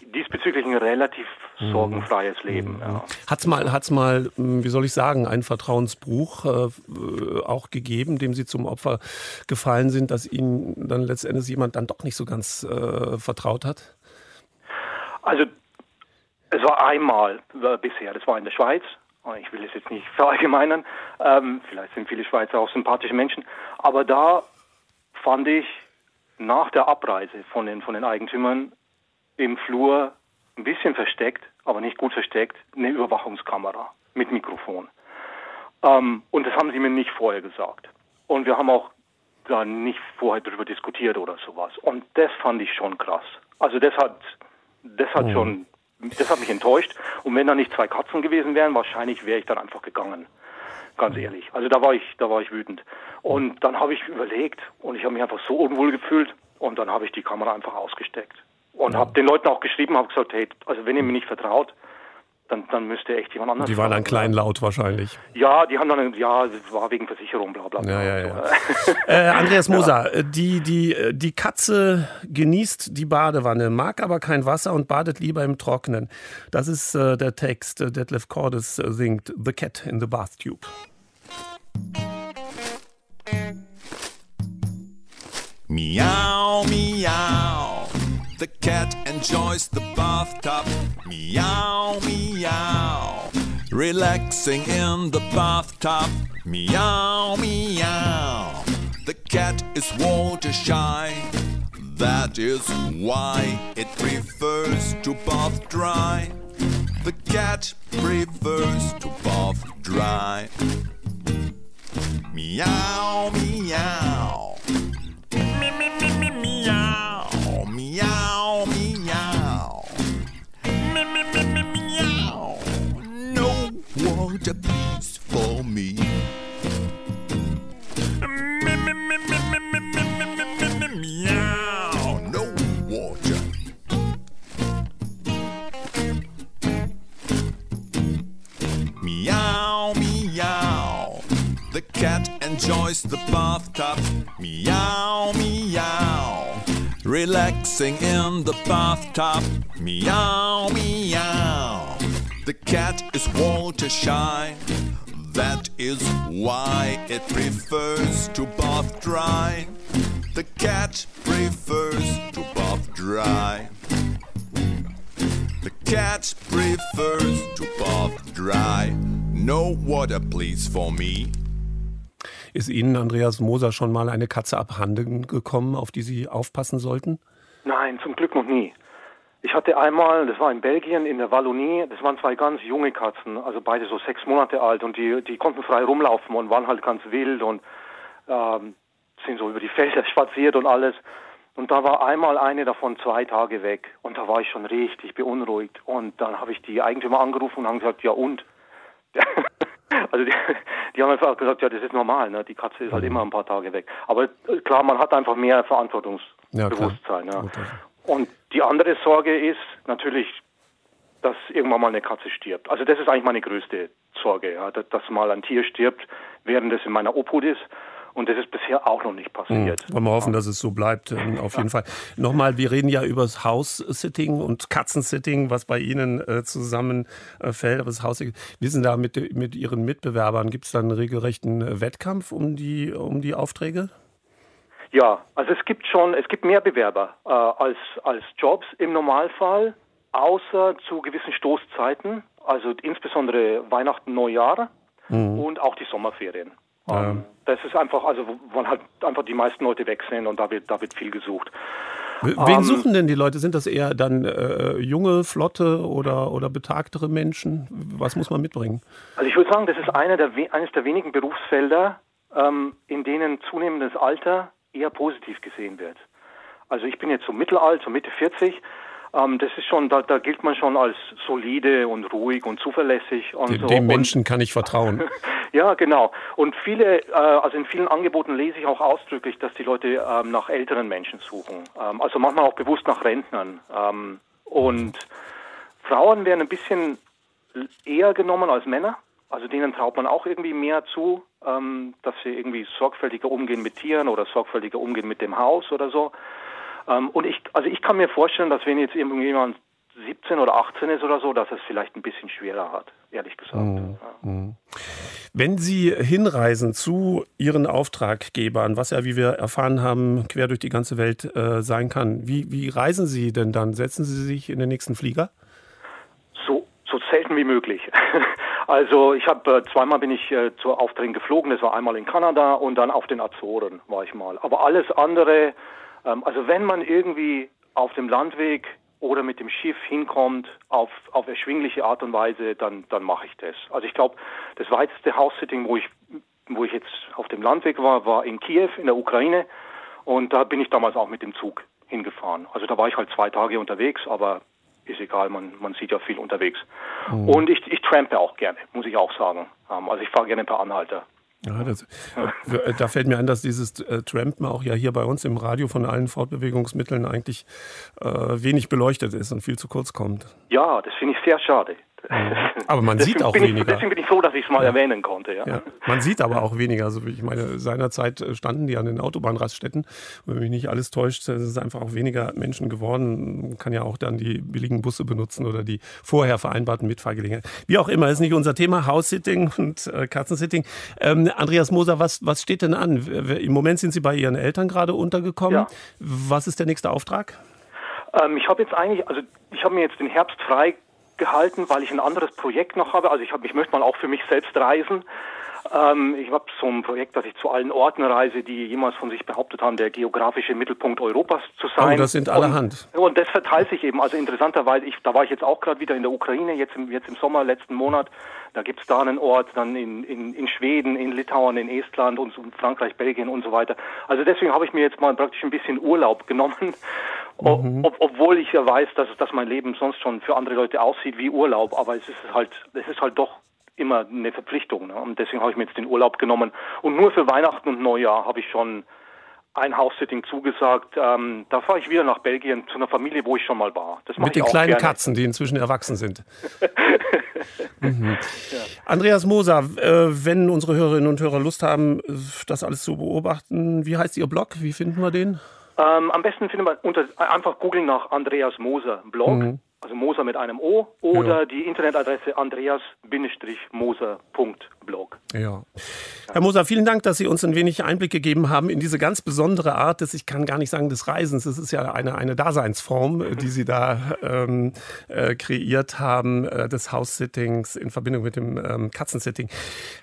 diesbezüglich ein relativ mhm. sorgenfreies Leben. Mhm. Ja. Hat es mal, hat's mal, hm, wie soll ich sagen, einen Vertrauensbruch äh, auch gegeben, dem Sie zum Opfer gefallen sind, dass Ihnen dann letztendlich jemand dann doch nicht so ganz äh, vertraut hat? Also es war einmal äh, bisher, das war in der Schweiz. Ich will es jetzt nicht verallgemeinern. Ähm, vielleicht sind viele Schweizer auch sympathische Menschen. Aber da fand ich nach der Abreise von den, von den Eigentümern im Flur ein bisschen versteckt, aber nicht gut versteckt, eine Überwachungskamera mit Mikrofon. Ähm, und das haben sie mir nicht vorher gesagt. Und wir haben auch da nicht vorher darüber diskutiert oder sowas. Und das fand ich schon krass. Also das hat, das hat mhm. schon, das hat mich enttäuscht. Und wenn da nicht zwei Katzen gewesen wären, wahrscheinlich wäre ich dann einfach gegangen. Ganz mhm. ehrlich. Also da war ich, da war ich wütend. Und dann habe ich überlegt und ich habe mich einfach so unwohl gefühlt und dann habe ich die Kamera einfach ausgesteckt. Und habe den Leuten auch geschrieben, habe gesagt, hey, also wenn ihr mir nicht vertraut, dann, dann müsste echt jemand anders. Die waren dann fragen. kleinlaut wahrscheinlich. Ja, die haben dann, ja, das war wegen Versicherung, bla bla. bla. Ja, ja, ja. Äh, Andreas Moser, äh, die, die, äh, die Katze genießt die Badewanne, mag aber kein Wasser und badet lieber im Trockenen. Das ist äh, der Text. Äh, Detlef Cordes äh, singt The Cat in the Bathtube. Meow, meow. The cat enjoys the bathtub. Meow, meow. Relaxing in the bathtub. Meow, meow. The cat is water shy. That is why it prefers to bath dry. The cat prefers to bath dry. Meow, meow. Me, me, me, me, meow meow, meow. me me me me Meow, No water, please, for me. Me me me me me me me me. Meow, no water. Meow, meow. The cat enjoys the bathtub. Meow, meow. Relaxing in the bathtub. Meow, meow. The cat is water shy. That is why it prefers to bath dry. The cat prefers to bath dry. The cat prefers to bath dry. No water, please, for me. Ist Ihnen, Andreas Moser, schon mal eine Katze abhanden gekommen, auf die Sie aufpassen sollten? Nein, zum Glück noch nie. Ich hatte einmal, das war in Belgien, in der Wallonie, das waren zwei ganz junge Katzen, also beide so sechs Monate alt und die, die konnten frei rumlaufen und waren halt ganz wild und ähm, sind so über die Felder spaziert und alles. Und da war einmal eine davon zwei Tage weg und da war ich schon richtig beunruhigt. Und dann habe ich die Eigentümer angerufen und haben gesagt, ja und? Also die, die haben einfach gesagt, ja, das ist normal, ne? die Katze ist halt immer ein paar Tage weg. Aber äh, klar, man hat einfach mehr Verantwortungsbewusstsein. Ja, Und die andere Sorge ist natürlich, dass irgendwann mal eine Katze stirbt. Also das ist eigentlich meine größte Sorge, ja, dass, dass mal ein Tier stirbt, während es in meiner Obhut ist. Und das ist bisher auch noch nicht passiert. Wollen wir hoffen, dass es so bleibt, ähm, auf jeden Fall. Nochmal, wir reden ja über das House-Sitting und Katzensitting, was bei Ihnen äh, zusammenfällt. Aber das Haus, ist denn da mit, mit Ihren Mitbewerbern? Gibt es da einen regelrechten Wettkampf um die, um die Aufträge? Ja, also es gibt schon, es gibt mehr Bewerber äh, als, als Jobs im Normalfall, außer zu gewissen Stoßzeiten, also insbesondere Weihnachten, Neujahr und auch die Sommerferien. Ja. Das ist einfach, also wo wo halt einfach die meisten Leute weg sind und da wird, da wird viel gesucht. Wen Ähm, suchen denn die Leute? Sind das eher dann äh, junge, flotte oder, oder betagtere Menschen? Was muss man mitbringen? Also ich würde sagen, das ist einer der, eines der wenigen Berufsfelder, ähm, in denen zunehmendes Alter eher positiv gesehen wird. Also ich bin jetzt so mittelalt, so Mitte 40. Ähm, das ist schon, da, da gilt man schon als solide und ruhig und zuverlässig und Dem, so. dem Menschen kann ich vertrauen. Ja, genau. Und viele, äh, also in vielen Angeboten lese ich auch ausdrücklich, dass die Leute ähm, nach älteren Menschen suchen. Ähm, also manchmal auch bewusst nach Rentnern. Ähm, und Frauen werden ein bisschen eher genommen als Männer. Also denen traut man auch irgendwie mehr zu, ähm, dass sie irgendwie sorgfältiger umgehen mit Tieren oder sorgfältiger umgehen mit dem Haus oder so. Ähm, und ich, also ich kann mir vorstellen, dass wenn jetzt irgendjemand 17 oder 18 ist oder so, dass es vielleicht ein bisschen schwerer hat, ehrlich gesagt. Mhm. Wenn Sie hinreisen zu Ihren Auftraggebern, was ja, wie wir erfahren haben, quer durch die ganze Welt äh, sein kann, wie, wie reisen Sie denn dann? Setzen Sie sich in den nächsten Flieger? So, so selten wie möglich. Also ich habe äh, zweimal bin ich äh, zu Aufträgen geflogen. Das war einmal in Kanada und dann auf den Azoren war ich mal. Aber alles andere, ähm, also wenn man irgendwie auf dem Landweg oder mit dem Schiff hinkommt auf, auf erschwingliche Art und Weise, dann, dann mache ich das. Also ich glaube, das weiteste House-Sitting, wo ich, wo ich jetzt auf dem Landweg war, war in Kiew in der Ukraine. Und da bin ich damals auch mit dem Zug hingefahren. Also da war ich halt zwei Tage unterwegs, aber ist egal, man, man sieht ja viel unterwegs. Und ich, ich trampe auch gerne, muss ich auch sagen. Ähm, also ich fahre gerne per Anhalter. Ja, das, äh, da fällt mir ein, dass dieses äh, Trampen auch ja hier bei uns im Radio von allen Fortbewegungsmitteln eigentlich äh, wenig beleuchtet ist und viel zu kurz kommt. Ja, das finde ich sehr schade. Aber man deswegen sieht auch bin ich, weniger. Deswegen bin ich froh, dass ich es mal erwähnen konnte. Ja. Ja, man sieht aber auch weniger. Also ich meine, seinerzeit äh, standen die an den Autobahnraststätten. Und wenn mich nicht alles täuscht, ist es einfach auch weniger Menschen geworden. Man kann ja auch dann die billigen Busse benutzen oder die vorher vereinbarten Mitfahrgelegenheiten. Wie auch immer, ist nicht unser Thema, House-Sitting und äh, Katzensitting. Ähm, Andreas Moser, was, was steht denn an? Im Moment sind Sie bei Ihren Eltern gerade untergekommen. Ja. Was ist der nächste Auftrag? Ähm, ich habe jetzt eigentlich, also ich habe mir jetzt den Herbst frei gehalten, weil ich ein anderes Projekt noch habe. Also ich, hab, ich möchte mal auch für mich selbst reisen. Ähm, ich habe so ein Projekt, dass ich zu allen Orten reise, die jemals von sich behauptet haben, der geografische Mittelpunkt Europas zu sein. Oh, das sind allerhand. Und, und das verteilt sich eben. Also interessanterweise, ich, da war ich jetzt auch gerade wieder in der Ukraine, jetzt im, jetzt im Sommer, letzten Monat. Da gibt's da einen Ort, dann in, in, in Schweden, in Litauen, in Estland und so, Frankreich, Belgien und so weiter. Also deswegen habe ich mir jetzt mal praktisch ein bisschen Urlaub genommen, o- ob, obwohl ich ja weiß, dass, dass mein Leben sonst schon für andere Leute aussieht wie Urlaub. Aber es ist halt, es ist halt doch immer eine Verpflichtung. Ne? Und deswegen habe ich mir jetzt den Urlaub genommen. Und nur für Weihnachten und Neujahr habe ich schon ein House-Sitting zugesagt. Ähm, da fahre ich wieder nach Belgien zu einer Familie, wo ich schon mal war. Mit den kleinen gerne. Katzen, die inzwischen erwachsen sind. mhm. Andreas Moser, äh, wenn unsere Hörerinnen und Hörer Lust haben, äh, das alles zu beobachten, wie heißt Ihr Blog? Wie finden wir den? Ähm, am besten findet man unter, einfach googeln nach Andreas Moser Blog, Mhm. Also Moser mit einem O, oder die Internetadresse andreas-moser.blog. Ja. Herr Moser, vielen Dank, dass Sie uns ein wenig Einblick gegeben haben in diese ganz besondere Art des, ich kann gar nicht sagen des Reisens, es ist ja eine, eine Daseinsform, äh, die Sie da ähm, äh, kreiert haben, äh, des House-Sittings in Verbindung mit dem ähm, Katzensitting.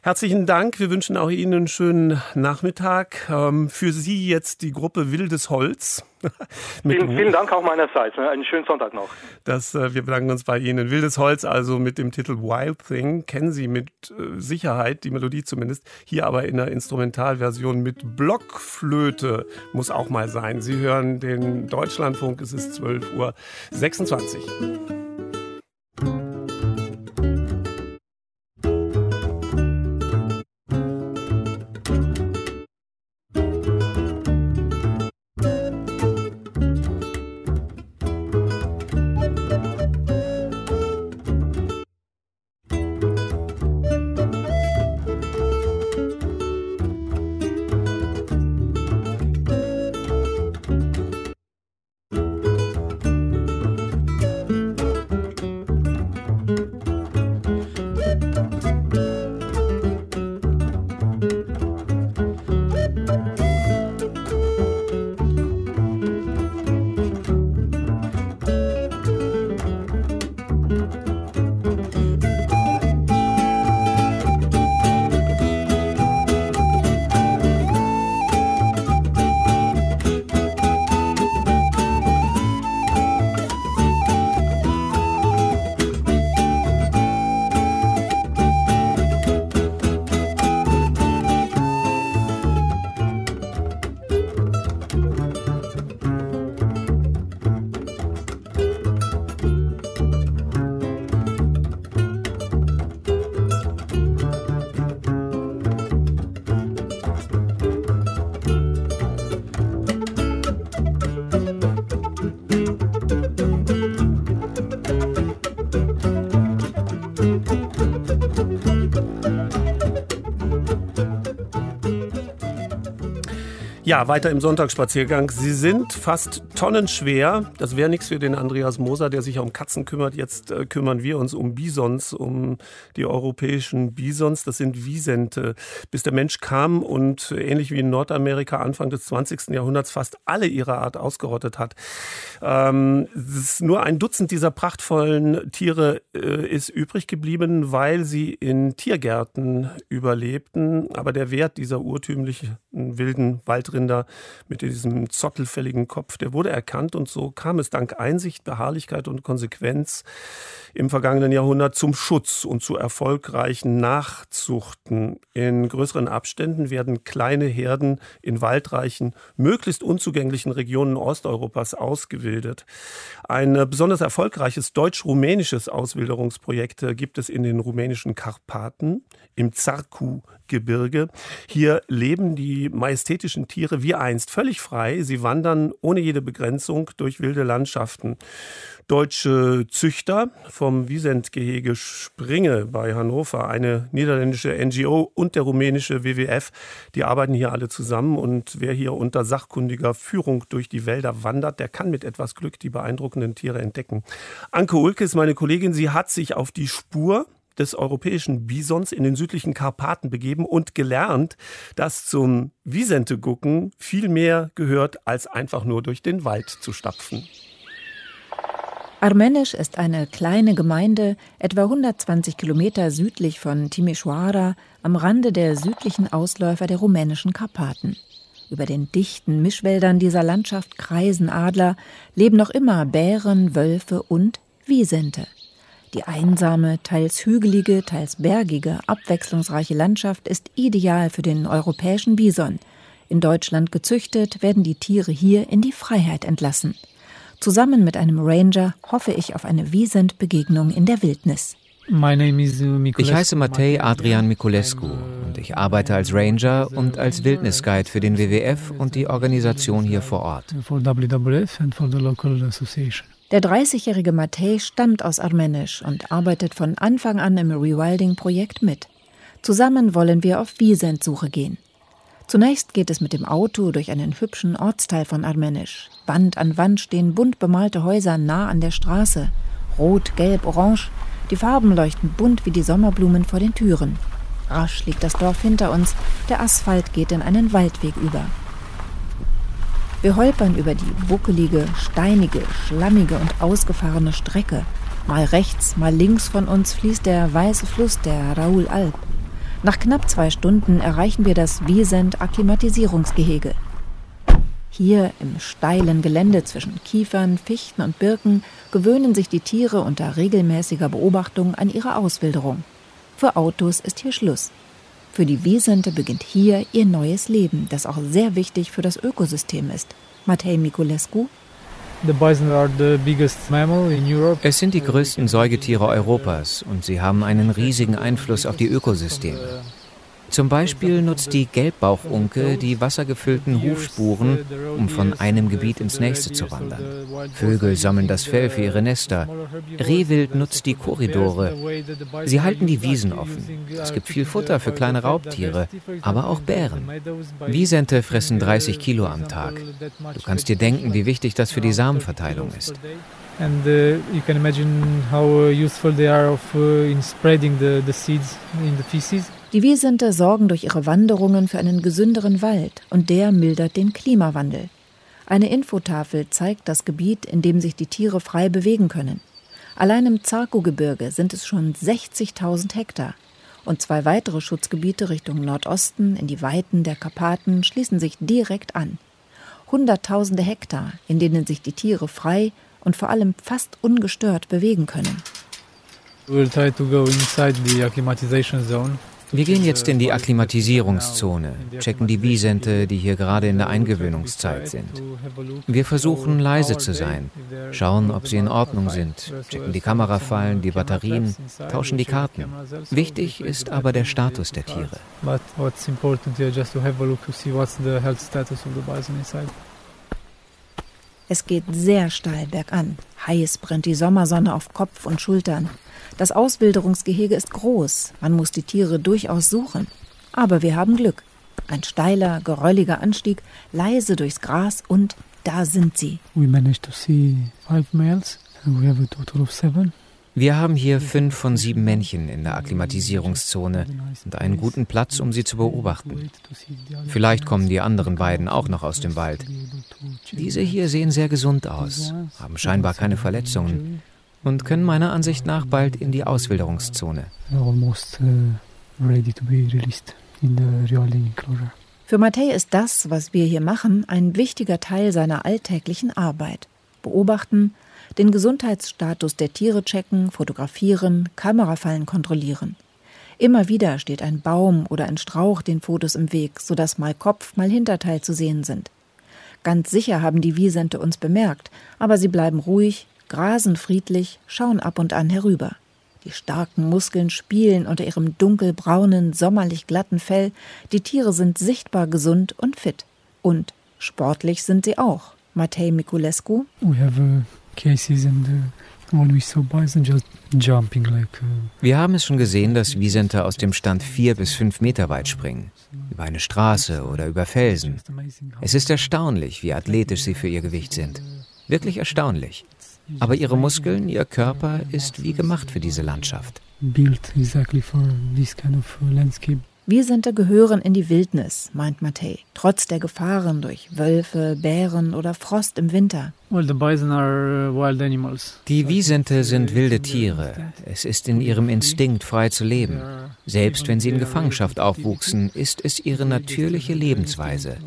Herzlichen Dank, wir wünschen auch Ihnen einen schönen Nachmittag. Ähm, für Sie jetzt die Gruppe Wildes Holz. Vielen, vielen Dank auch meinerseits. Ne? Einen schönen Sonntag noch. Das, äh, wir bedanken uns bei Ihnen. Wildes Holz, also mit dem Titel Wild Thing, kennen Sie mit äh, Sicherheit, die Melodie zumindest. Hier aber in der Instrumentalversion mit Blockflöte muss auch mal sein. Sie hören den Deutschlandfunk, es ist 12.26 Uhr. Ja, weiter im Sonntagsspaziergang. Sie sind fast tonnenschwer. Das wäre nichts für den Andreas Moser, der sich um Katzen kümmert. Jetzt äh, kümmern wir uns um Bisons, um die europäischen Bisons. Das sind Wiesente. Bis der Mensch kam und äh, ähnlich wie in Nordamerika Anfang des 20. Jahrhunderts fast alle ihrer Art ausgerottet hat. Ähm, nur ein Dutzend dieser prachtvollen Tiere äh, ist übrig geblieben, weil sie in Tiergärten überlebten. Aber der Wert dieser urtümlichen wilden Waldrinder mit diesem zottelfälligen Kopf, der wurde erkannt und so kam es dank Einsicht, Beharrlichkeit und Konsequenz im vergangenen Jahrhundert zum Schutz und zu erfolgreichen Nachzuchten. In größeren Abständen werden kleine Herden in waldreichen, möglichst unzugänglichen Regionen Osteuropas ausgewildert. Ein besonders erfolgreiches deutsch-rumänisches Auswilderungsprojekt gibt es in den rumänischen Karpaten, im Zarku-Gebirge. Hier leben die majestätischen Tiere wie einst völlig frei. Sie wandern ohne jede Begrenzung durch wilde Landschaften. Deutsche Züchter vom Wiesent-Gehege Springe bei Hannover, eine niederländische NGO und der rumänische WWF, die arbeiten hier alle zusammen und wer hier unter sachkundiger Führung durch die Wälder wandert, der kann mit etwas Glück die beeindruckenden Tiere entdecken. Anke Ulke ist meine Kollegin, sie hat sich auf die Spur des europäischen Bisons in den südlichen Karpaten begeben und gelernt, dass zum Wiesente-Gucken viel mehr gehört, als einfach nur durch den Wald zu stapfen. Armenisch ist eine kleine Gemeinde, etwa 120 Kilometer südlich von Timișoara, am Rande der südlichen Ausläufer der rumänischen Karpaten. Über den dichten Mischwäldern dieser Landschaft kreisen Adler, leben noch immer Bären, Wölfe und Wiesente. Die einsame, teils hügelige, teils bergige, abwechslungsreiche Landschaft ist ideal für den europäischen Bison. In Deutschland gezüchtet, werden die Tiere hier in die Freiheit entlassen. Zusammen mit einem Ranger hoffe ich auf eine Wiesent-Begegnung in der Wildnis. Ich heiße Matej Adrian Mikulescu und ich arbeite als Ranger und als Wildnisguide für den WWF und die Organisation hier vor Ort. Der 30-jährige Matej stammt aus Armenisch und arbeitet von Anfang an im Rewilding-Projekt mit. Zusammen wollen wir auf Wiesent-Suche gehen. Zunächst geht es mit dem Auto durch einen hübschen Ortsteil von Armenisch. Wand an Wand stehen bunt bemalte Häuser nah an der Straße. Rot, gelb, orange. Die Farben leuchten bunt wie die Sommerblumen vor den Türen. Rasch liegt das Dorf hinter uns. Der Asphalt geht in einen Waldweg über. Wir holpern über die buckelige, steinige, schlammige und ausgefahrene Strecke. Mal rechts, mal links von uns fließt der weiße Fluss der Raoul Alp. Nach knapp zwei Stunden erreichen wir das Wiesent Akklimatisierungsgehege. Hier im steilen Gelände zwischen Kiefern, Fichten und Birken gewöhnen sich die Tiere unter regelmäßiger Beobachtung an ihre Auswilderung. Für Autos ist hier Schluss. Für die Wiesente beginnt hier ihr neues Leben, das auch sehr wichtig für das Ökosystem ist. Matej Mikulescu. Es sind die größten Säugetiere Europas und sie haben einen riesigen Einfluss auf die Ökosysteme. Zum Beispiel nutzt die Gelbbauchunke die wassergefüllten Hufspuren, um von einem Gebiet ins nächste zu wandern. Vögel sammeln das Fell für ihre Nester. Rehwild nutzt die Korridore. Sie halten die Wiesen offen. Es gibt viel Futter für kleine Raubtiere, aber auch Bären. Wiesente fressen 30 Kilo am Tag. Du kannst dir denken, wie wichtig das für die Samenverteilung ist. and uh, you can imagine how uh, useful they are of, uh, in spreading the, the seeds in the feces. Die Wiesente sorgen durch ihre Wanderungen für einen gesünderen Wald und der mildert den Klimawandel. Eine Infotafel zeigt das Gebiet, in dem sich die Tiere frei bewegen können. Allein im Zarko-Gebirge sind es schon 60.000 Hektar. Und zwei weitere Schutzgebiete Richtung Nordosten in die Weiten der Karpaten schließen sich direkt an. Hunderttausende Hektar, in denen sich die Tiere frei und vor allem fast ungestört bewegen können. We'll try to go inside the acclimatization zone. Wir gehen jetzt in die Akklimatisierungszone, checken die Wiesente, die hier gerade in der Eingewöhnungszeit sind. Wir versuchen leise zu sein, schauen, ob sie in Ordnung sind, checken die Kamerafallen, die Batterien, tauschen die Karten. Wichtig ist aber der Status der Tiere. Es geht sehr steil bergan. Heiß brennt die Sommersonne auf Kopf und Schultern. Das Auswilderungsgehege ist groß, man muss die Tiere durchaus suchen. Aber wir haben Glück. Ein steiler, gerölliger Anstieg, leise durchs Gras und da sind sie. We managed to see five males and we have a total of seven. Wir haben hier fünf von sieben Männchen in der Akklimatisierungszone und einen guten Platz, um sie zu beobachten. Vielleicht kommen die anderen beiden auch noch aus dem Wald. Diese hier sehen sehr gesund aus, haben scheinbar keine Verletzungen und können meiner Ansicht nach bald in die Auswilderungszone. Almost uh, ready to be released in the Realing enclosure. Für Matej ist das, was wir hier machen, ein wichtiger Teil seiner alltäglichen Arbeit. Beobachten, den Gesundheitsstatus der Tiere checken, fotografieren, Kamerafallen kontrollieren. Immer wieder steht ein Baum oder ein Strauch den Fotos im Weg, sodass mal Kopf, mal Hinterteil zu sehen sind. Ganz sicher haben die Wiesente uns bemerkt, aber sie bleiben ruhig, grasen friedlich, schauen ab und an herüber. Die starken Muskeln spielen unter ihrem dunkelbraunen, sommerlich glatten Fell. Die Tiere sind sichtbar gesund und fit. Und sportlich sind sie auch. Matei Mikulescu. We have uh, cases and uh, when we saw bison just jumping like. Uh, Wir haben es schon gesehen, dass Wiesente aus dem Stand vier bis fünf Meter weit springen. Über eine Straße oder über Felsen. Es ist erstaunlich, wie athletisch sie für ihr Gewicht sind. Wirklich erstaunlich. Aber ihre Muskeln, ihr Körper ist wie gemacht für diese Landschaft. built exactly for this kind of landscape. Wiesente gehören in die Wildnis, meint Matei, trotz der Gefahren durch Wölfe, Bären oder Frost im Winter. Well, the bison are uh, wild animals. Die Wiesente sind wilde Tiere. Es ist in ihrem Instinkt, frei zu leben. Selbst wenn sie in Gefangenschaft aufwuchsen, ist es ihre natürliche Lebensweise.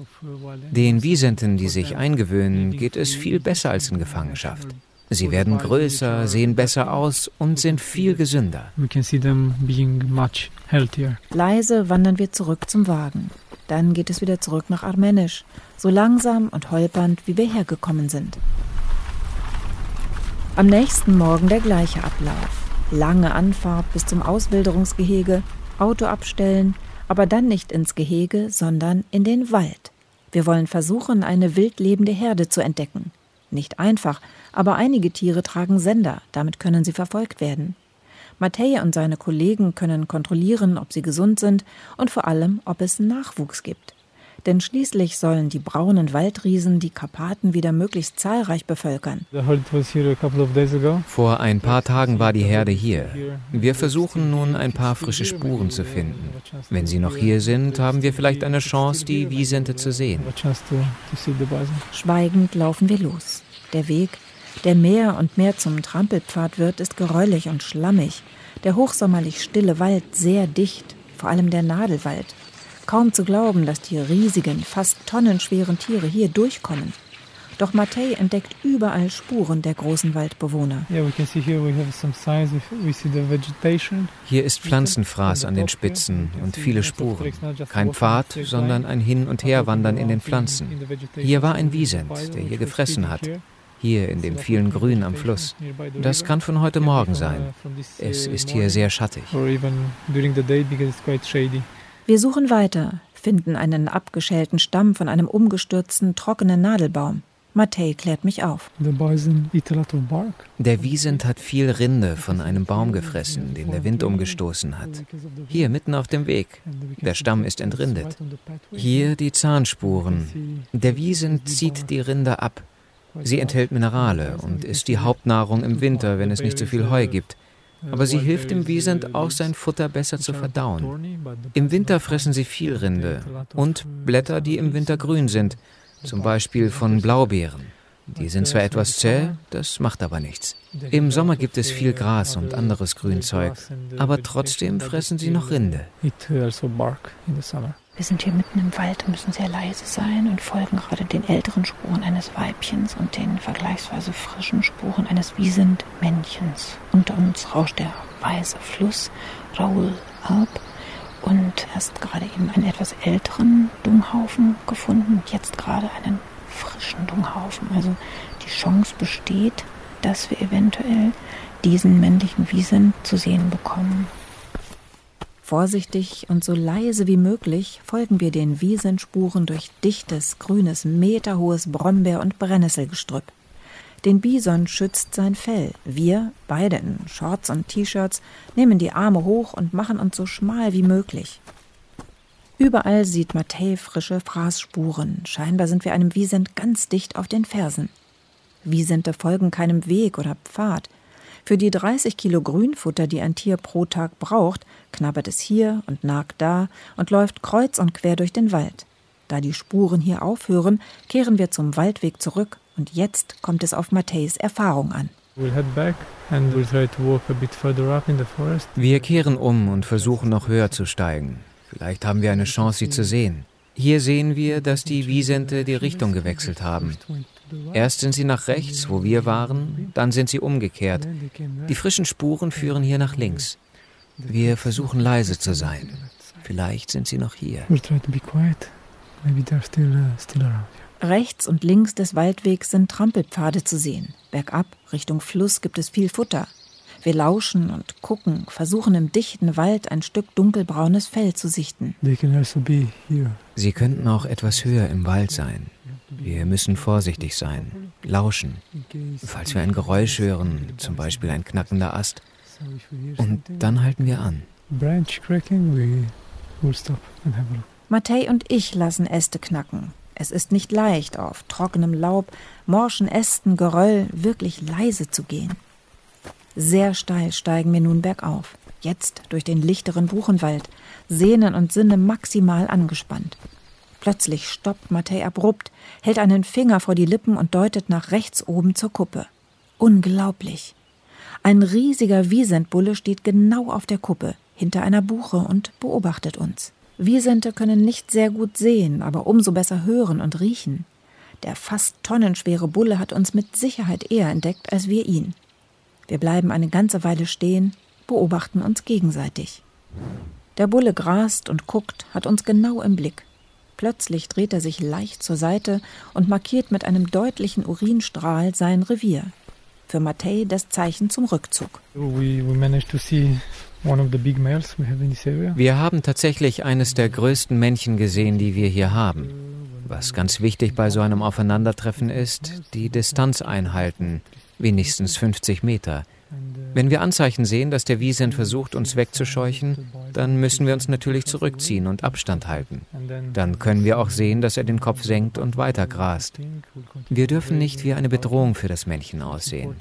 Den Wiesenten, die sich eingewöhnen, geht es viel besser als in Gefangenschaft. Sie werden größer, sehen besser aus und sind viel gesünder. We can see them being much healthier. Leise wandern wir zurück zum Wagen. Dann geht es wieder zurück nach Armenisch, so langsam und holpernd, wie wir hergekommen sind. Am nächsten Morgen der gleiche Ablauf. Lange Anfahrt bis zum Auswilderungsgehege, Auto abstellen, aber dann nicht ins Gehege, sondern in den Wald. Wir wollen versuchen, eine wild lebende Herde zu entdecken. Nicht einfach, aber einige Tiere tragen Sender, damit können sie verfolgt werden. Matej und seine Kollegen können kontrollieren, ob sie gesund sind und vor allem, ob es Nachwuchs gibt. Denn schließlich sollen die braunen Waldriesen die Karpaten wieder möglichst zahlreich bevölkern. Vor ein paar Tagen war die Herde hier. Wir versuchen nun ein paar frische Spuren zu finden. Wenn sie noch hier sind, haben wir vielleicht eine Chance, die Wiesente zu sehen. A chance to, to see the bison. Schweigend laufen wir los. Der Weg, der mehr und mehr zum Trampelpfad wird, ist geräulig und schlammig. Der hochsommerlich stille Wald sehr dicht, vor allem der Nadelwald. Kaum zu glauben, dass die riesigen, fast tonnenschweren Tiere hier durchkommen. Doch Matej entdeckt überall Spuren der großen Waldbewohner. Hier ist Pflanzenfraß an den Spitzen und viele Spuren. Kein Pfad, sondern ein Hin- und Herwandern in den Pflanzen. Hier war ein Wiesent, der hier gefressen hat. Hier in dem vielen Grün am Fluss. Das kann von heute Morgen sein. Es ist hier sehr schattig. Wir suchen weiter, finden einen abgeschälten Stamm von einem umgestürzten, trockenen Nadelbaum. Matej klärt mich auf. Der Wiesent hat viel Rinde von einem Baum gefressen, den der Wind umgestoßen hat. Hier mitten auf dem Weg. Der Stamm ist entrindet. Hier die Zahnspuren. Der Wiesent zieht die Rinde ab. Sie enthält Minerale und ist die Hauptnahrung im Winter, wenn es nicht so viel Heu gibt. Aber sie hilft dem Wiesent auch, sein Futter besser zu verdauen. Im Winter fressen sie viel Rinde und Blätter, die im Winter grün sind, zum Beispiel von Blaubeeren. Die sind zwar etwas zäh, das macht aber nichts. Im Sommer gibt es viel Gras und anderes Grünzeug, aber trotzdem fressen sie noch Rinde. Wir sind hier mitten im Wald und müssen sehr leise sein und folgen gerade den älteren Spuren eines Weibchens und den vergleichsweise frischen Spuren eines Wiesent-Männchens. Unter uns rauscht der weiße Fluss Raoul ab und erst gerade eben einen etwas älteren Dunghaufen gefunden und jetzt gerade einen frischen Dunghaufen. Also die Chance besteht, dass wir eventuell diesen männlichen Wiesent zu sehen bekommen. Vorsichtig und so leise wie möglich folgen wir den Wiesenspuren durch dichtes, grünes, meterhohes Brombeer- und Brennnesselgestrüpp. Den Bison schützt sein Fell. Wir, beide in Shorts und T-Shirts, nehmen die Arme hoch und machen uns so schmal wie möglich. Überall sieht Matej frische Fraßspuren. Scheinbar sind wir einem Wiesent ganz dicht auf den Fersen. Wiesente folgen keinem Weg oder Pfad. Für die 30 Kilo Grünfutter, die ein Tier pro Tag braucht, knabbert es hier und nagt da und läuft kreuz und quer durch den Wald. Da die Spuren hier aufhören, kehren wir zum Waldweg zurück und jetzt kommt es auf Matthäus Erfahrung an. Wir kehren um und versuchen noch höher zu steigen. Vielleicht haben wir eine Chance, sie zu sehen. Hier sehen wir, dass die Wiesente die Richtung gewechselt haben. Erst sind sie nach rechts, wo wir waren, dann sind sie umgekehrt. Die frischen Spuren führen hier nach links. Wir versuchen leise zu sein. Vielleicht sind sie noch hier. Uh. Rechts und links des Waldwegs sind Trampelpfade zu sehen. Bergab, Richtung Fluss, gibt es viel Futter. Wir lauschen und gucken, versuchen im dichten Wald ein Stück dunkelbraunes Fell zu sichten. Also Sie könnten auch etwas höher im Wald sein. Wir müssen vorsichtig sein, lauschen. Falls wir ein Geräusch hören, zum Beispiel ein knackender Ast, und dann halten wir an. Matej und ich lassen Äste knacken. Es ist nicht leicht, auf trockenem Laub, morschen Ästen, Geröll wirklich leise zu gehen. Sehr steil steigen wir nun bergauf. Jetzt durch den lichteren Buchenwald, Sehnen und Sinne maximal angespannt. Plötzlich stoppt Matej abrupt, hält einen Finger vor die Lippen und deutet nach rechts oben zur Kuppe. Unglaublich. Ein riesiger Wiesentbulle steht genau auf der Kuppe, hinter einer Buche und beobachtet uns. Wiesente können nicht sehr gut sehen, aber umso besser hören und riechen. Der fast tonnenschwere Bulle hat uns mit Sicherheit eher entdeckt als wir ihn. Wir bleiben eine ganze Weile stehen, beobachten uns gegenseitig. Der Bulle grast und guckt, hat uns genau im Blick. Plötzlich dreht er sich leicht zur Seite und markiert mit einem deutlichen Urinstrahl sein Revier. Für Matej das Zeichen zum Rückzug. Wir haben tatsächlich eines der größten Männchen gesehen, die wir hier haben. Was ganz wichtig bei so einem Aufeinandertreffen ist, die Distanz einhalten, wenigstens 50 Meter. Wenn wir Anzeichen sehen, dass der Wiesent versucht, uns wegzuscheuchen, dann müssen wir uns natürlich zurückziehen und Abstand halten. Dann können wir auch sehen, dass er den Kopf senkt und weiter grast. Wir dürfen nicht wie eine Bedrohung für das Männchen aussehen.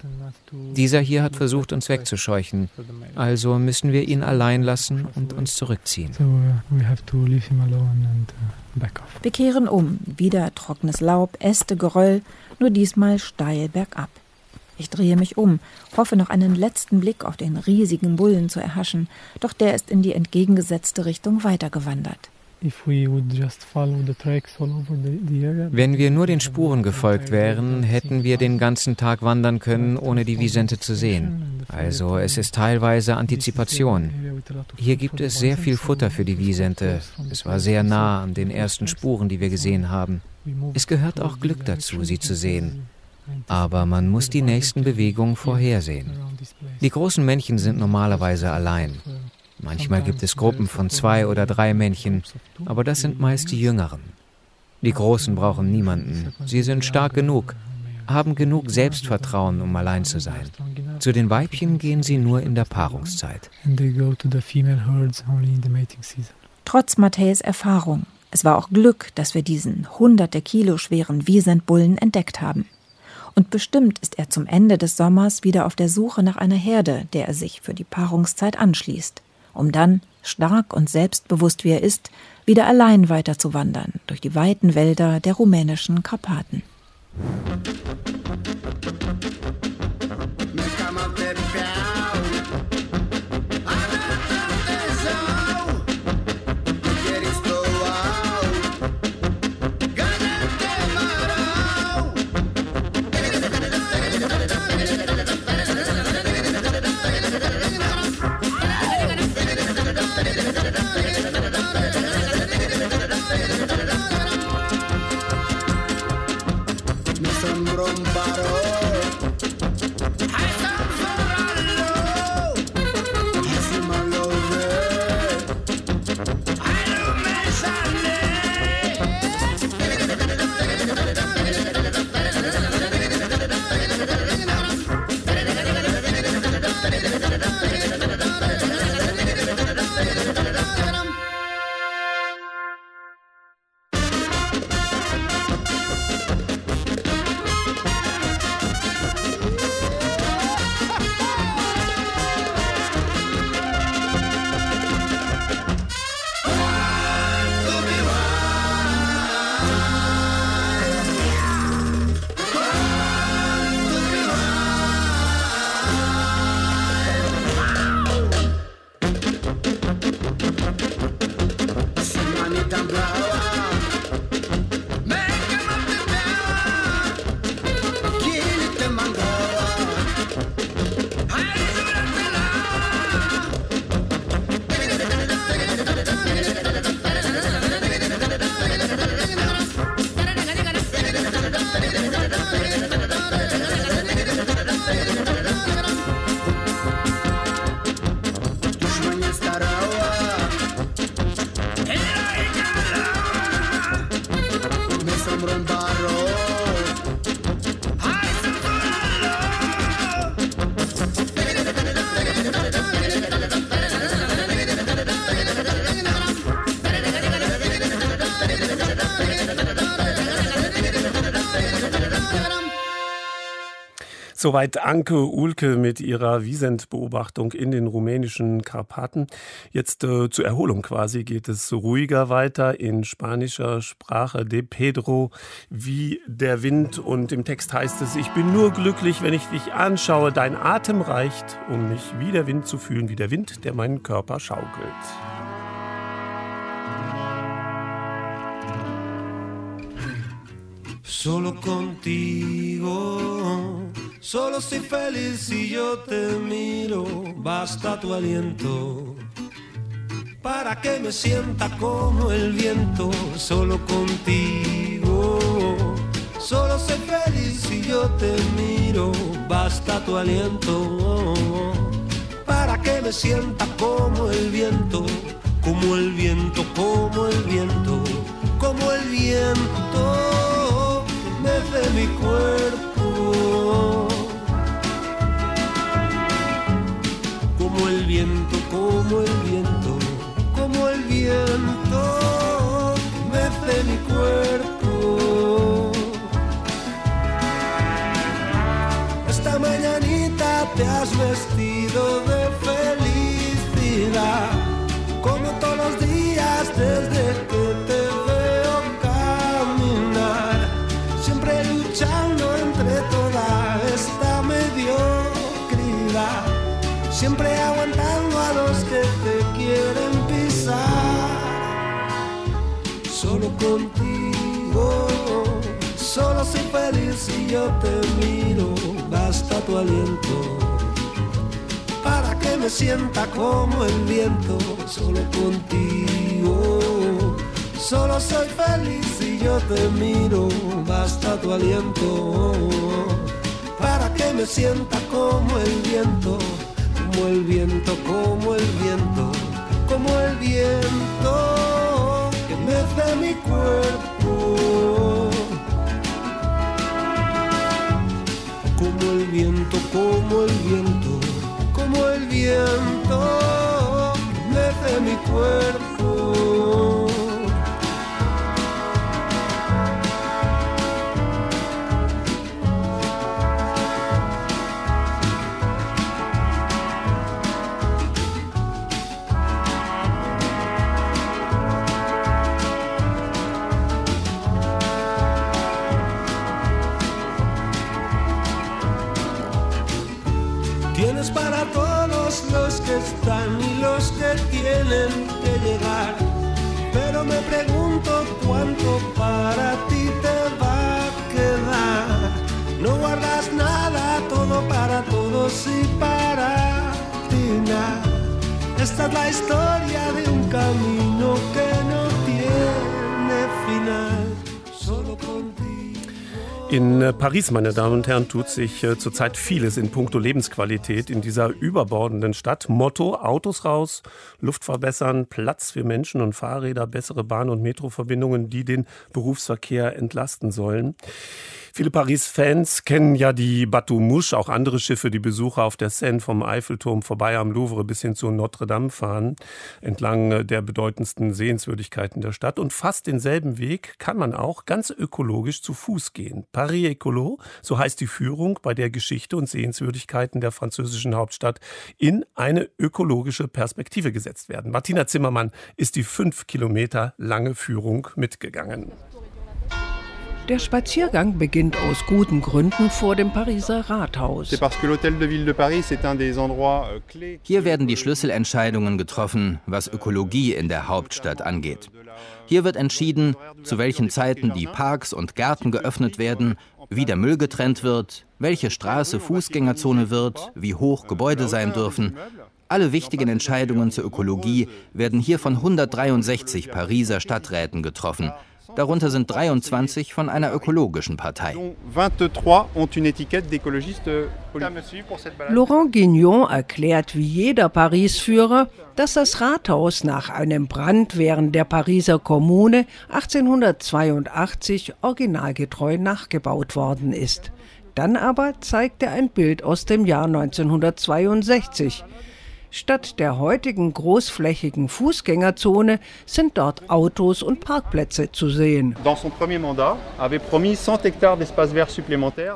Dieser hier hat versucht, uns wegzuscheuchen, also müssen wir ihn allein lassen und uns zurückziehen. Wir kehren um, wieder trockenes Laub, Äste, Geröll, nur diesmal steil bergab. Ich drehe mich um, hoffe noch einen letzten Blick auf den riesigen Bullen zu erhaschen, doch der ist in die entgegengesetzte Richtung weitergewandert. Wenn wir nur den Spuren gefolgt wären, hätten wir den ganzen Tag wandern können, ohne die Wiesente zu sehen. Also es ist teilweise Antizipation. Hier gibt es sehr viel Futter für die Wiesente. Es war sehr nah an den ersten Spuren, die wir gesehen haben. Es gehört auch Glück dazu, sie zu sehen. Aber man muss die nächsten Bewegungen vorhersehen. Die großen Männchen sind normalerweise allein. Manchmal gibt es Gruppen von zwei oder drei Männchen, aber das sind meist die Jüngeren. Die Großen brauchen niemanden. Sie sind stark genug, haben genug Selbstvertrauen, um allein zu sein. Zu den Weibchen gehen sie nur in der Paarungszeit. Trotz Matthäus Erfahrung, es war auch Glück, dass wir diesen hunderte Kilo schweren Wiesentbullen entdeckt haben. Und bestimmt ist er zum Ende des Sommers wieder auf der Suche nach einer Herde, der er sich für die Paarungszeit anschließt, um dann, stark und selbstbewusst wie er ist, wieder allein weiterzuwandern durch die weiten Wälder der rumänischen Karpaten. mi Soweit Anke Ulke mit ihrer Wiesent-Beobachtung in den rumänischen Karpaten. Jetzt äh, zur Erholung quasi geht es ruhiger weiter in spanischer Sprache. De Pedro wie der Wind und im Text heißt es, ich bin nur glücklich, wenn ich dich anschaue. Dein Atem reicht, um mich wie der Wind zu fühlen, wie der Wind, der meinen Körper schaukelt. Solo contigo, solo soy feliz si yo te miro, basta tu aliento. Para que me sienta como el viento, solo contigo. Solo soy feliz si yo te miro, basta tu aliento. Para que me sienta como el viento, como el viento, como el viento, como el viento de mi cuerpo. Viento, como el viento, como el viento, mece mi cuerpo. Esta mañanita te has vestido de felicidad, como todos los días desde que te veo caminar siempre luchando entre toda esta mediocridad, siempre feliz si yo te miro, basta tu aliento. Para que me sienta como el viento, solo contigo. Solo soy feliz si yo te miro, basta tu aliento. Para que me sienta como el viento, como el viento, como el viento, como el viento que mece mi cuerpo. siento desde mi cuerpo. Historia de un camino que no tiene final. Solo. In äh, Paris, meine Damen und Herren, tut sich äh, zurzeit vieles in puncto Lebensqualität in dieser überbordenden Stadt. Motto: Autos raus, Luft verbessern, Platz für Menschen und Fahrräder, bessere Bahn- und Metroverbindungen, die den Berufsverkehr entlasten sollen. Viele Paris-Fans kennen ja die Bateau Mouche, auch andere Schiffe, die Besucher auf der Seine vom Eiffelturm vorbei am Louvre bis hin zu Notre Dame fahren, entlang äh, der bedeutendsten Sehenswürdigkeiten der Stadt. Und fast denselben Weg kann man auch ganz ökologisch zu Fuß gehen. Paris Ecolo, so heißt die Führung, bei der Geschichte und Sehenswürdigkeiten der französischen Hauptstadt in eine ökologische Perspektive gesetzt werden. Martina Zimmermann ist die fünf Kilometer lange Führung mitgegangen. Der Spaziergang beginnt aus guten Gründen vor dem Pariser Rathaus. Hier werden die Schlüsselentscheidungen getroffen, was Ökologie in der Hauptstadt angeht. Hier wird entschieden, zu welchen Zeiten die Parks und Gärten geöffnet werden, wie der Müll getrennt wird, welche Straße Fußgängerzone wird, wie hoch Gebäude sein dürfen. Alle wichtigen Entscheidungen zur Ökologie werden hier von 163 Pariser Stadträten getroffen. Darunter sind 23 von einer ökologischen Partei. 23 ont une étiquette d'écologiste Laurent Guignon erklärt wie jeder Paris-Führer, dass das Rathaus nach einem Brand während der Pariser Kommune 1882 originalgetreu nachgebaut worden ist. Dann aber zeigt er ein Bild aus dem Jahr 1962. Statt der heutigen großflächigen Fußgängerzone sind dort Autos und Parkplätze zu sehen.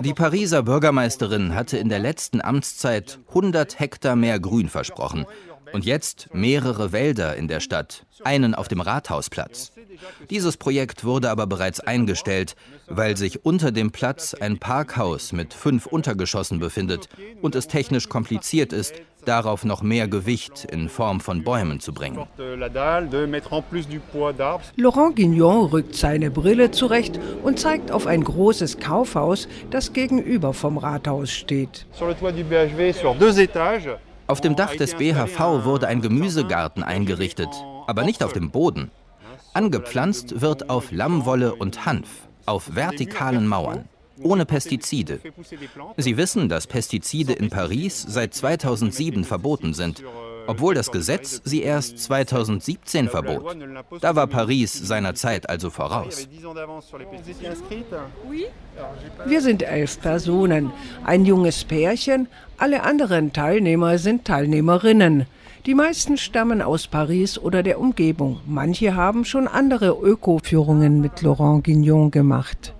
Die Pariser Bürgermeisterin hatte in der letzten Amtszeit 100 Hektar mehr Grün versprochen. Und jetzt mehrere Wälder in der Stadt, einen auf dem Rathausplatz. Dieses Projekt wurde aber bereits eingestellt, weil sich unter dem Platz ein Parkhaus mit fünf Untergeschossen befindet und es technisch kompliziert ist, darauf noch mehr Gewicht in Form von Bäumen zu bringen. Laurent Guignon rückt seine Brille zurecht und zeigt auf ein großes Kaufhaus, das gegenüber vom Rathaus steht. Auf dem Dach des BHV wurde ein Gemüsegarten eingerichtet, aber nicht auf dem Boden. Angepflanzt wird auf Lammwolle und Hanf, auf vertikalen Mauern, ohne Pestizide. Sie wissen, dass Pestizide in Paris seit 2007 verboten sind, obwohl das Gesetz sie erst 2017 verbot. Da war Paris seiner Zeit also voraus. Wir sind elf Personen, ein junges Pärchen, alle anderen Teilnehmer sind Teilnehmerinnen. Die meisten stammen aus Paris oder der Umgebung. Manche haben schon andere Öko-Führungen mit Laurent Guignon gemacht.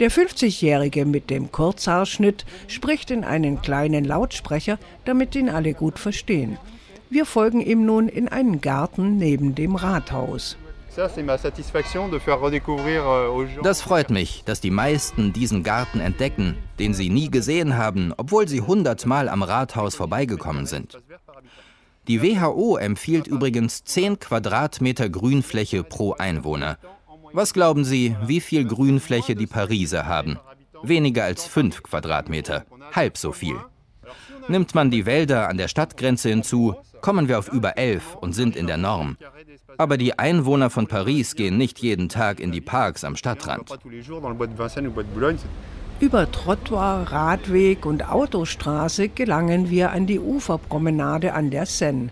Der 50-Jährige mit dem Kurzhaarschnitt spricht in einen kleinen Lautsprecher, damit ihn alle gut verstehen. Wir folgen ihm nun in einen Garten neben dem Rathaus. Das freut mich, dass die meisten diesen Garten entdecken, den sie nie gesehen haben, obwohl sie hundertmal am Rathaus vorbeigekommen sind. Die WHO empfiehlt übrigens 10 Quadratmeter Grünfläche pro Einwohner. Was glauben Sie, wie viel Grünfläche die Pariser haben? Weniger als 5 Quadratmeter, halb so viel. Nimmt man die Wälder an der Stadtgrenze hinzu, kommen wir auf über 11 und sind in der Norm. Aber die Einwohner von Paris gehen nicht jeden Tag in die Parks am Stadtrand. Über Trottoir, Radweg und Autostraße gelangen wir an die Uferpromenade an der Seine.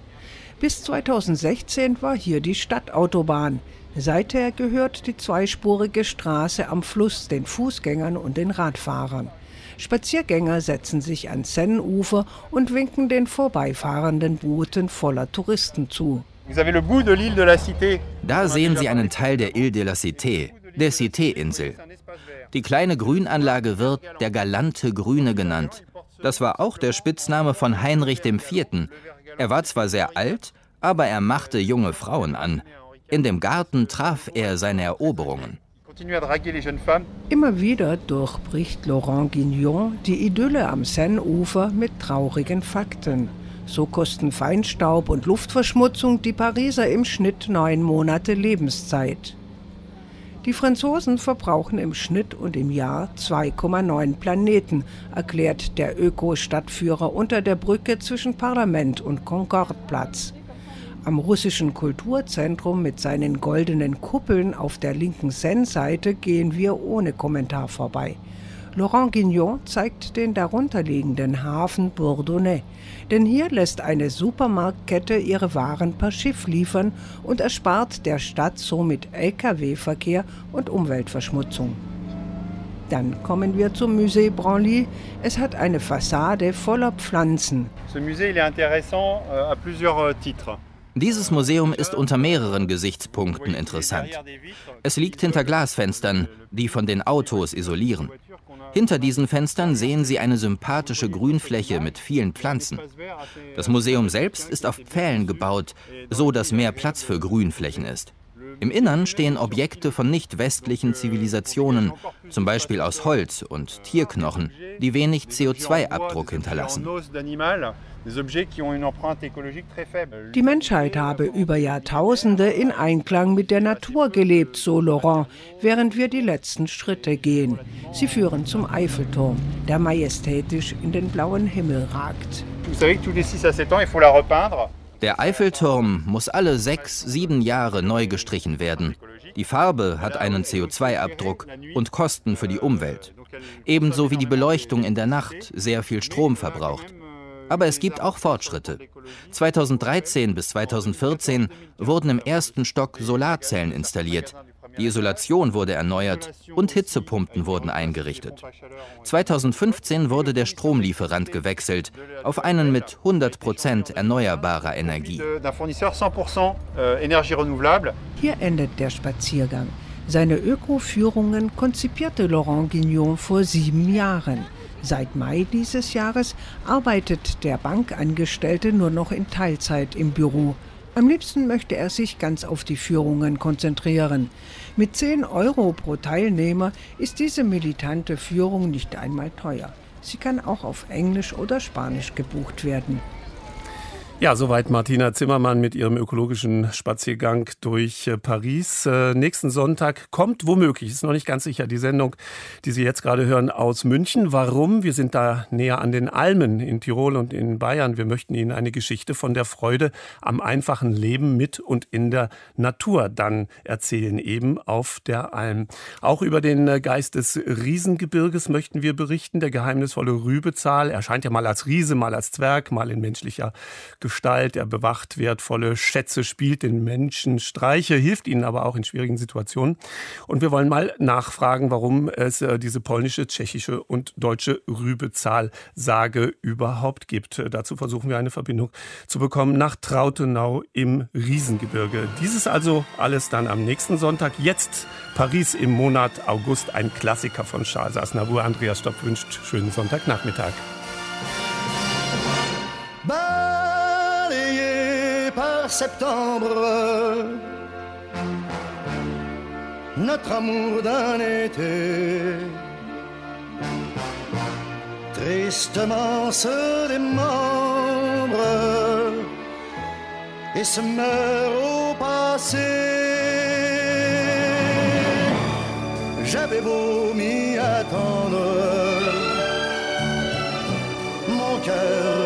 Bis 2016 war hier die Stadtautobahn. Seither gehört die zweispurige Straße am Fluss den Fußgängern und den Radfahrern. Spaziergänger setzen sich ans Seineufer und winken den vorbeifahrenden Booten voller Touristen zu. Da sehen Sie einen Teil der Ile de la Cité, der Cité-Insel. Die kleine Grünanlage wird der galante Grüne genannt. Das war auch der Spitzname von Heinrich IV. Er war zwar sehr alt, aber er machte junge Frauen an. In dem Garten traf er seine Eroberungen. Immer wieder durchbricht Laurent Guignon die Idylle am Seineufer mit traurigen Fakten. So kosten Feinstaub und Luftverschmutzung die Pariser im Schnitt neun Monate Lebenszeit. Die Franzosen verbrauchen im Schnitt und im Jahr 2,9 Planeten, erklärt der Öko-Stadtführer unter der Brücke zwischen Parlament und Concordeplatz. Am russischen Kulturzentrum mit seinen goldenen Kuppeln auf der linken Seine-Seite gehen wir ohne Kommentar vorbei. Laurent Guignon zeigt den darunterliegenden Hafen Bourdonnais, denn hier lässt eine Supermarktkette ihre Waren per Schiff liefern und erspart der Stadt somit Lkw-Verkehr und Umweltverschmutzung. Dann kommen wir zum Musée Branly. Es hat eine Fassade voller Pflanzen. Ce musée il est intéressant euh, à plusieurs euh, titres. Dieses Museum ist unter mehreren Gesichtspunkten interessant. Es liegt hinter Glasfenstern, die von den Autos isolieren. Hinter diesen Fenstern sehen Sie eine sympathische Grünfläche mit vielen Pflanzen. Das Museum selbst ist auf Pfählen gebaut, so dass mehr Platz für Grünflächen ist. Im Innern stehen Objekte von nicht westlichen Zivilisationen, zum Beispiel aus Holz und Tierknochen, die wenig CO2-Abdruck hinterlassen. Die Menschheit habe über Jahrtausende in Einklang mit der Natur gelebt, so Laurent, während wir die letzten Schritte gehen. Sie führen zum Eiffelturm, der majestätisch in den blauen Himmel ragt. Vous savez que tous les 6 à 7 ans, il faut la repeindre. Der Eiffelturm muss alle sechs, sieben Jahre neu gestrichen werden. Die Farbe hat einen CO2-Abdruck und Kosten für die Umwelt. Ebenso wie die Beleuchtung in der Nacht sehr viel Strom verbraucht. Aber es gibt auch Fortschritte. 2013 bis 2014 wurden im ersten Stock Solarzellen installiert. Die Isolation wurde erneuert und Hitzepumpen wurden eingerichtet. 2015 wurde der Stromlieferant gewechselt auf einen mit 100 Prozent erneuerbarer Energie. Hier endet der Spaziergang. Seine Öko-Führungen konzipierte Laurent Guignon vor sieben Jahren. Seit Mai dieses Jahres arbeitet der Bankangestellte nur noch in Teilzeit im Büro. Am liebsten möchte er sich ganz auf die Führungen konzentrieren. Mit 10 Euro pro Teilnehmer ist diese militante Führung nicht einmal teuer. Sie kann auch auf Englisch oder Spanisch gebucht werden. Ja, soweit Martina Zimmermann mit ihrem ökologischen Spaziergang durch äh, Paris. Äh, nächsten Sonntag kommt womöglich, ist noch nicht ganz sicher, die Sendung, die Sie jetzt gerade hören, aus München. Warum? Wir sind da näher an den Almen in Tirol und in Bayern. Wir möchten Ihnen eine Geschichte von der Freude am einfachen Leben mit und in der Natur dann erzählen, eben auf der Alm. Auch über den äh, Geist des Riesengebirges möchten wir berichten. Der geheimnisvolle Rübezahl erscheint ja mal als Riese, mal als Zwerg, mal in menschlicher Gestalt. Er bewacht wertvolle Schätze, spielt den Menschen Streiche, hilft ihnen aber auch in schwierigen Situationen. Und wir wollen mal nachfragen, warum es äh, diese polnische, tschechische und deutsche Rübezahl-Sage überhaupt gibt. Dazu versuchen wir eine Verbindung zu bekommen nach Trautenau im Riesengebirge. Dieses also alles dann am nächsten Sonntag. Jetzt Paris im Monat August, ein Klassiker von Charles Aznavour. Andreas Stopp wünscht schönen Sonntagnachmittag. Septembre, notre amour d'un été, tristement se démembre et se meurt au passé. J'avais beau m'y attendre, mon cœur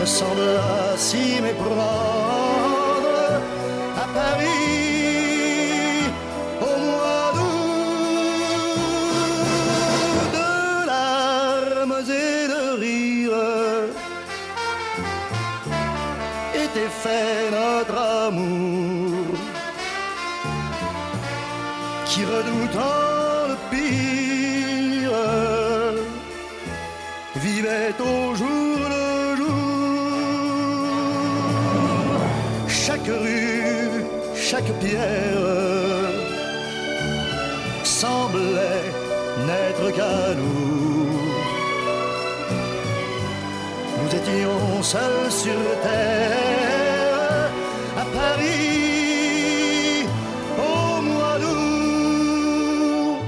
ressemble à s'y méprendre à Paris au mois d'août de larmes et de rires. Était fait notre amour qui redoutant pierre semblait n'être qu'à nous. Nous étions seuls sur terre à Paris au mois d'août.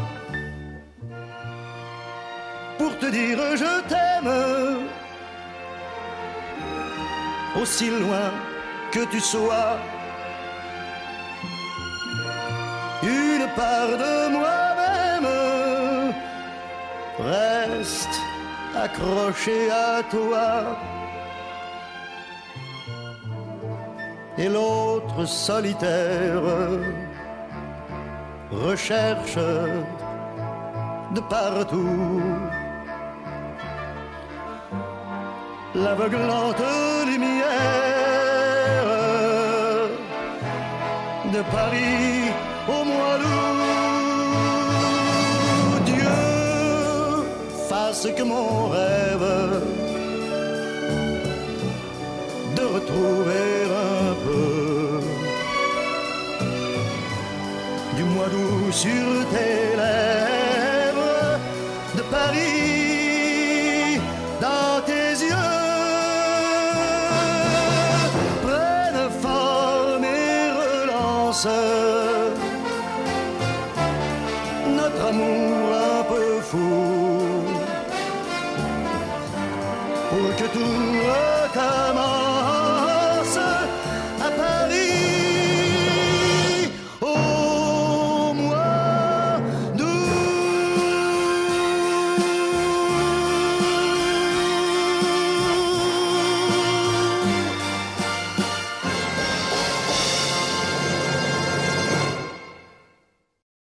Pour te dire je t'aime aussi loin que tu sois. Part de moi-même reste accrochée à toi. Et l'autre solitaire recherche de partout l'aveuglante lumière de Paris fasse que mon rêve de retrouver un peu. Du mois d'août sur tes lèvres